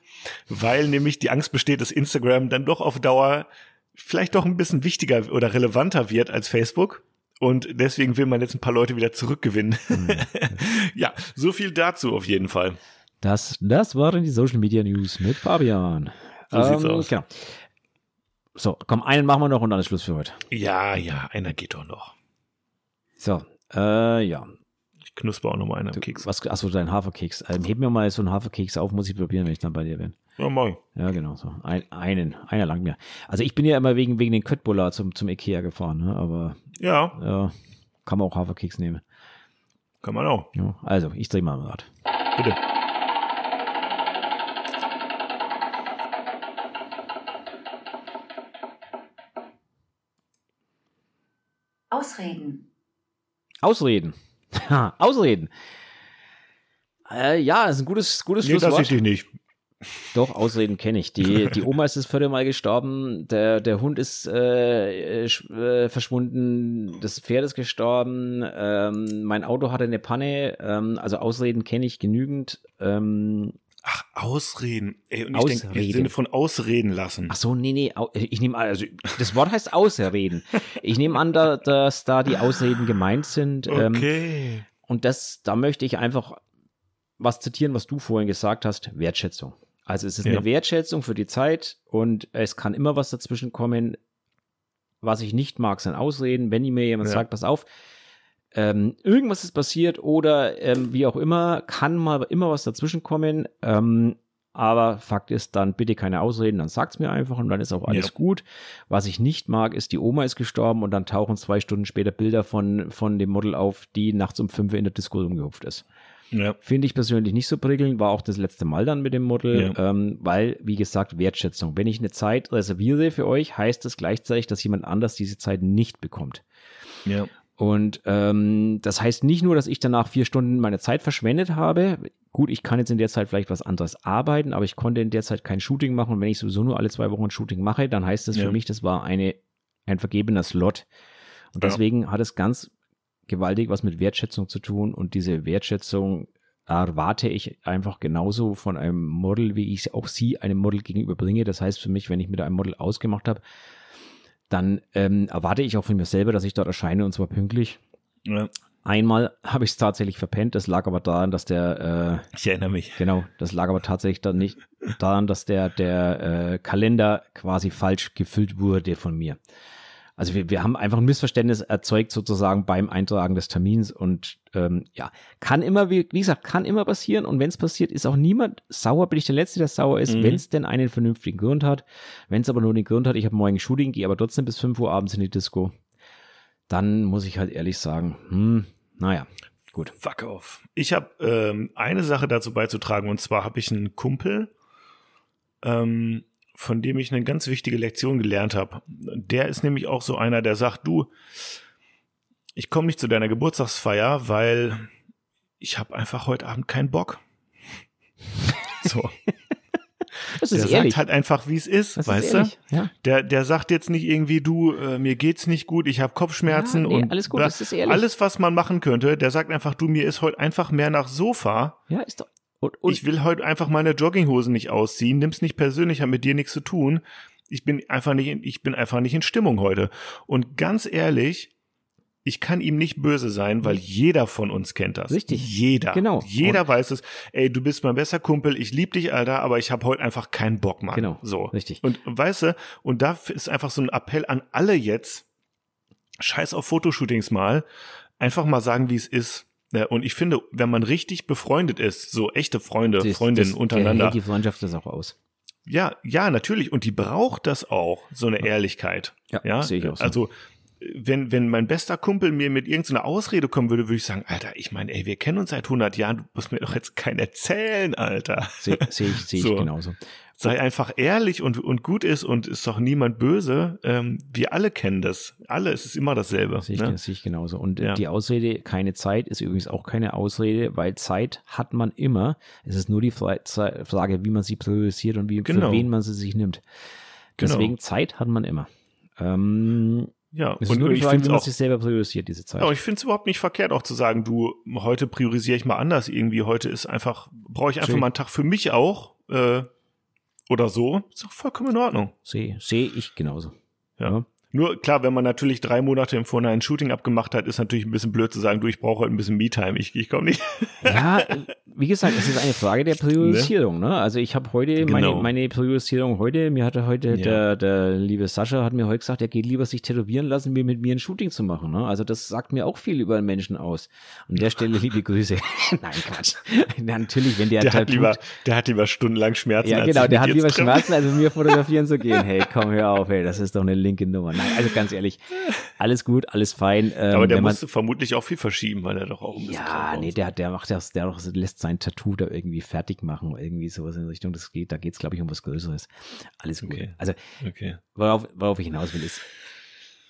weil nämlich die Angst besteht, dass Instagram dann doch auf Dauer vielleicht doch ein bisschen wichtiger oder relevanter wird als Facebook. Und deswegen will man jetzt ein paar Leute wieder zurückgewinnen. Mhm. <laughs> ja, so viel dazu auf jeden Fall. Das, das waren die Social Media News mit Fabian. So ähm, sieht's aus. Genau. So, komm, einen machen wir noch und dann ist Schluss für heute. Ja, ja, einer geht doch noch. So, äh, ja. Ich knusper auch noch mal einen am Keks. Was, achso, dein Haferkeks. Ähm, heb mir mal so einen Haferkeks auf, muss ich probieren, wenn ich dann bei dir bin. Ja, moin. Ja, genau so. Ein, einen, einer lang mir. Also ich bin ja immer wegen, wegen den Köttbullar zum, zum Ikea gefahren, ne? aber ja. ja. Kann man auch Haferkeks nehmen. Kann man auch. Ja, also, ich drehe mal am Rad. Bitte. Ausreden. Ausreden. <laughs> Ausreden. Äh, ja, das ist ein gutes, gutes nee, Schlusswort. Das ich nicht. Doch, Ausreden kenne ich. Die, <laughs> die Oma ist das vierte Mal gestorben, der, der Hund ist äh, äh, verschwunden, das Pferd ist gestorben, ähm, mein Auto hatte eine Panne, ähm, also Ausreden kenne ich genügend. Ähm, Ach, Ausreden. Ey, und ich denke im Sinne von Ausreden lassen. Ach so, nee, nee, ich nehme an, also das Wort heißt Ausreden. ich nehme an, da, dass da die Ausreden gemeint sind. Ähm, okay. Ähm, und das, da möchte ich einfach was zitieren, was du vorhin gesagt hast, Wertschätzung. Also es ist ja. eine Wertschätzung für die Zeit und es kann immer was dazwischen kommen. Was ich nicht mag, sind Ausreden. Wenn mir jemand ja. sagt, pass auf, ähm, irgendwas ist passiert oder ähm, wie auch immer, kann mal immer was dazwischen kommen. Ähm, aber Fakt ist dann bitte keine Ausreden, dann sagt's mir einfach und dann ist auch alles ja. gut. Was ich nicht mag, ist, die Oma ist gestorben und dann tauchen zwei Stunden später Bilder von, von dem Model auf, die nachts um fünf in der Disco rumgehupft ist. Ja. Finde ich persönlich nicht so prickelnd, war auch das letzte Mal dann mit dem Model, ja. ähm, weil, wie gesagt, Wertschätzung. Wenn ich eine Zeit reserviere für euch, heißt das gleichzeitig, dass jemand anders diese Zeit nicht bekommt. Ja. Und ähm, das heißt nicht nur, dass ich danach vier Stunden meine Zeit verschwendet habe. Gut, ich kann jetzt in der Zeit vielleicht was anderes arbeiten, aber ich konnte in der Zeit kein Shooting machen. Und wenn ich sowieso nur alle zwei Wochen ein Shooting mache, dann heißt das ja. für mich, das war eine, ein vergebener Slot. Und deswegen ja. hat es ganz gewaltig was mit Wertschätzung zu tun. Und diese Wertschätzung erwarte ich einfach genauso von einem Model, wie ich auch sie einem Model gegenüberbringe. Das heißt für mich, wenn ich mit einem Model ausgemacht habe, dann ähm, erwarte ich auch von mir selber, dass ich dort erscheine und zwar pünktlich. Ja. Einmal habe ich es tatsächlich verpennt, das lag aber daran, dass der äh, Ich erinnere mich. Genau, das lag aber tatsächlich dann nicht daran, dass der, der äh, Kalender quasi falsch gefüllt wurde von mir. Also wir, wir haben einfach ein Missverständnis erzeugt sozusagen beim Eintragen des Termins und ähm, ja, kann immer, wie, wie gesagt, kann immer passieren und wenn es passiert, ist auch niemand sauer, bin ich der Letzte, der sauer ist, mhm. wenn es denn einen vernünftigen Grund hat. Wenn es aber nur den Grund hat, ich habe morgen Shooting, gehe aber trotzdem bis 5 Uhr abends in die Disco, dann muss ich halt ehrlich sagen, hm, naja, gut. Fuck off. Ich habe ähm, eine Sache dazu beizutragen und zwar habe ich einen Kumpel, ähm, von dem ich eine ganz wichtige Lektion gelernt habe. Der ist nämlich auch so einer, der sagt, du, ich komme nicht zu deiner Geburtstagsfeier, weil ich habe einfach heute Abend keinen Bock. <laughs> So. Das ist der ehrlich. sagt halt einfach, wie es ist, das weißt ist du? Ja. Der, der sagt jetzt nicht irgendwie, du, äh, mir geht's nicht gut, ich habe Kopfschmerzen ja, nee, und alles gut, das ist ehrlich. alles, was man machen könnte. Der sagt einfach, du, mir ist heute einfach mehr nach Sofa. Ja, ist doch. Und, und ich will heute einfach meine Jogginghose nicht ausziehen, nimm's nicht persönlich, hat mit dir nichts zu tun. Ich bin einfach nicht, in, ich bin einfach nicht in Stimmung heute. Und ganz ehrlich, ich kann ihm nicht böse sein, weil jeder von uns kennt das. Richtig. Jeder. Genau. Jeder und weiß es. Ey, du bist mein bester Kumpel, ich lieb dich, Alter, aber ich habe heute einfach keinen Bock, Mann. Genau. So. Richtig. Und weißt du, und da ist einfach so ein Appell an alle jetzt, scheiß auf Fotoshootings mal, einfach mal sagen, wie es ist. Ja, und ich finde, wenn man richtig befreundet ist, so echte Freunde, das, Freundinnen das, untereinander. Hält die Freundschaft das auch aus. Ja, ja, natürlich. Und die braucht das auch, so eine Ehrlichkeit. Ja, ja? sehe ich auch so. Also, wenn, wenn mein bester Kumpel mir mit irgendeiner Ausrede kommen würde, würde ich sagen, Alter, ich meine, ey, wir kennen uns seit 100 Jahren, du musst mir doch jetzt keinen erzählen, Alter. Sehe seh ich, seh ich <laughs> so. genauso. Sei einfach ehrlich und, und gut ist und ist doch niemand böse. Ähm, wir alle kennen das. Alle, es ist immer dasselbe. Sehe ich, ne? seh ich genauso. Und ja. die Ausrede, keine Zeit, ist übrigens auch keine Ausrede, weil Zeit hat man immer. Es ist nur die Frage, wie man sie priorisiert und wie, genau. für wen man sie sich nimmt. Genau. Deswegen genau. Zeit hat man immer. Ähm, ja, es und, nur die Frage, ich wie man auch, sich selber priorisiert, diese Zeit. Ja, ich finde es überhaupt nicht verkehrt, auch zu sagen, du, heute priorisiere ich mal anders irgendwie. Heute ist einfach, brauche ich einfach Schön. mal einen Tag für mich auch. Äh, oder so. Ist doch vollkommen in Ordnung. Sehe seh ich genauso. Ja. Nur klar, wenn man natürlich drei Monate im Vorhinein ein Shooting abgemacht hat, ist natürlich ein bisschen blöd zu sagen, du, ich brauche heute ein bisschen Me-Time, ich, ich komme nicht. <laughs> Ja, wie gesagt, es ist eine Frage der <laughs> Priorisierung. Ne? Also ich habe heute genau. meine, meine Priorisierung heute, mir hatte heute ja. der, der liebe Sascha hat mir heute gesagt, er geht lieber sich tätowieren lassen, wie mit mir ein Shooting zu machen. Ne? Also das sagt mir auch viel über einen Menschen aus. An der Stelle liebe Grüße. <laughs> Nein, Quatsch. Natürlich, wenn der, der hat lieber, der hat lieber stundenlang Schmerzen. Ja, genau, der hat lieber Schmerzen, als mit mir fotografieren zu gehen. Hey, komm, hör auf, hey, das ist doch eine linke Nummer. Nein, also ganz ehrlich, alles gut, alles fein. Ähm, Aber der musste vermutlich auch viel verschieben, weil er doch auch ein bisschen Ja, nee, der, der macht das, der lässt sein Tattoo da irgendwie fertig machen, irgendwie sowas in Richtung, das geht, da geht es, glaube ich, um was Größeres. Alles gut. Okay. Also, okay. worauf, worauf ich hinaus will, ist,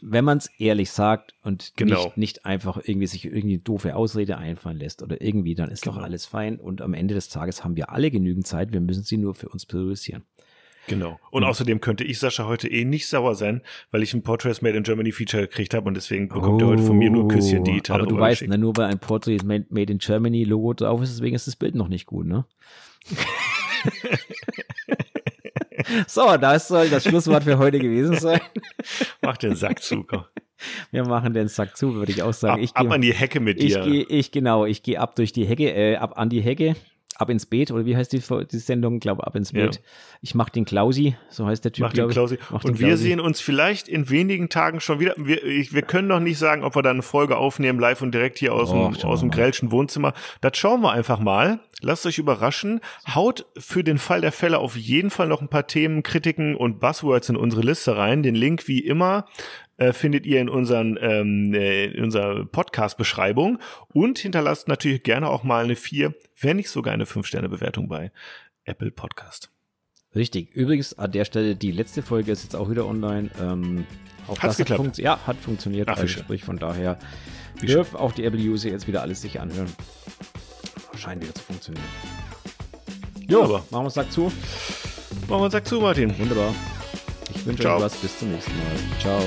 wenn man es ehrlich sagt und genau. nicht, nicht einfach irgendwie sich irgendwie doofe Ausrede einfallen lässt oder irgendwie, dann ist genau. doch alles fein. Und am Ende des Tages haben wir alle genügend Zeit. Wir müssen sie nur für uns priorisieren. Genau. Und mhm. außerdem könnte ich Sascha heute eh nicht sauer sein, weil ich ein Portraits Made in Germany Feature gekriegt habe und deswegen bekommt oh, er heute von mir nur Küsschen digital. Aber du weißt, ne, nur weil ein Portraits Made in Germany Logo drauf ist, deswegen ist das Bild noch nicht gut, ne? <laughs> so, das soll das Schlusswort für heute gewesen sein. <laughs> Mach den Sack zu, komm. Wir machen den Sack zu, würde ich auch sagen. Ab, ich ab geh, an die Hecke mit dir. Ich gehe, ich genau, ich gehe ab durch die Hecke, äh, ab an die Hecke Ab ins Beet, oder wie heißt die, die Sendung? Ich glaube, Ab ins Beet. Ja. Ich mache den Klausi, so heißt der Typ, mach den Klausi. Mach und den wir sehen uns vielleicht in wenigen Tagen schon wieder. Wir, ich, wir können noch nicht sagen, ob wir da eine Folge aufnehmen, live und direkt hier aus oh, dem, aus dem grellschen Wohnzimmer. Das schauen wir einfach mal. Lasst euch überraschen. Haut für den Fall der Fälle auf jeden Fall noch ein paar Themen, Kritiken und Buzzwords in unsere Liste rein. Den Link wie immer äh, findet ihr in, unseren, ähm, äh, in unserer Podcast-Beschreibung und hinterlasst natürlich gerne auch mal eine 4, wenn nicht sogar eine 5-Sterne-Bewertung bei Apple Podcast. Richtig. Übrigens an der Stelle, die letzte Folge ist jetzt auch wieder online. Ähm, auch Hat's das geklappt? Hat ja, hat funktioniert. Ach, also sprich, von daher dürfen auch die Apple-User jetzt wieder alles sich anhören. Scheint wieder zu funktionieren. Jo, aber machen wir uns Sack zu. Machen wir uns Sack zu, Martin. Wunderbar. Ich wünsche euch was. Bis zum nächsten Mal. Ciao.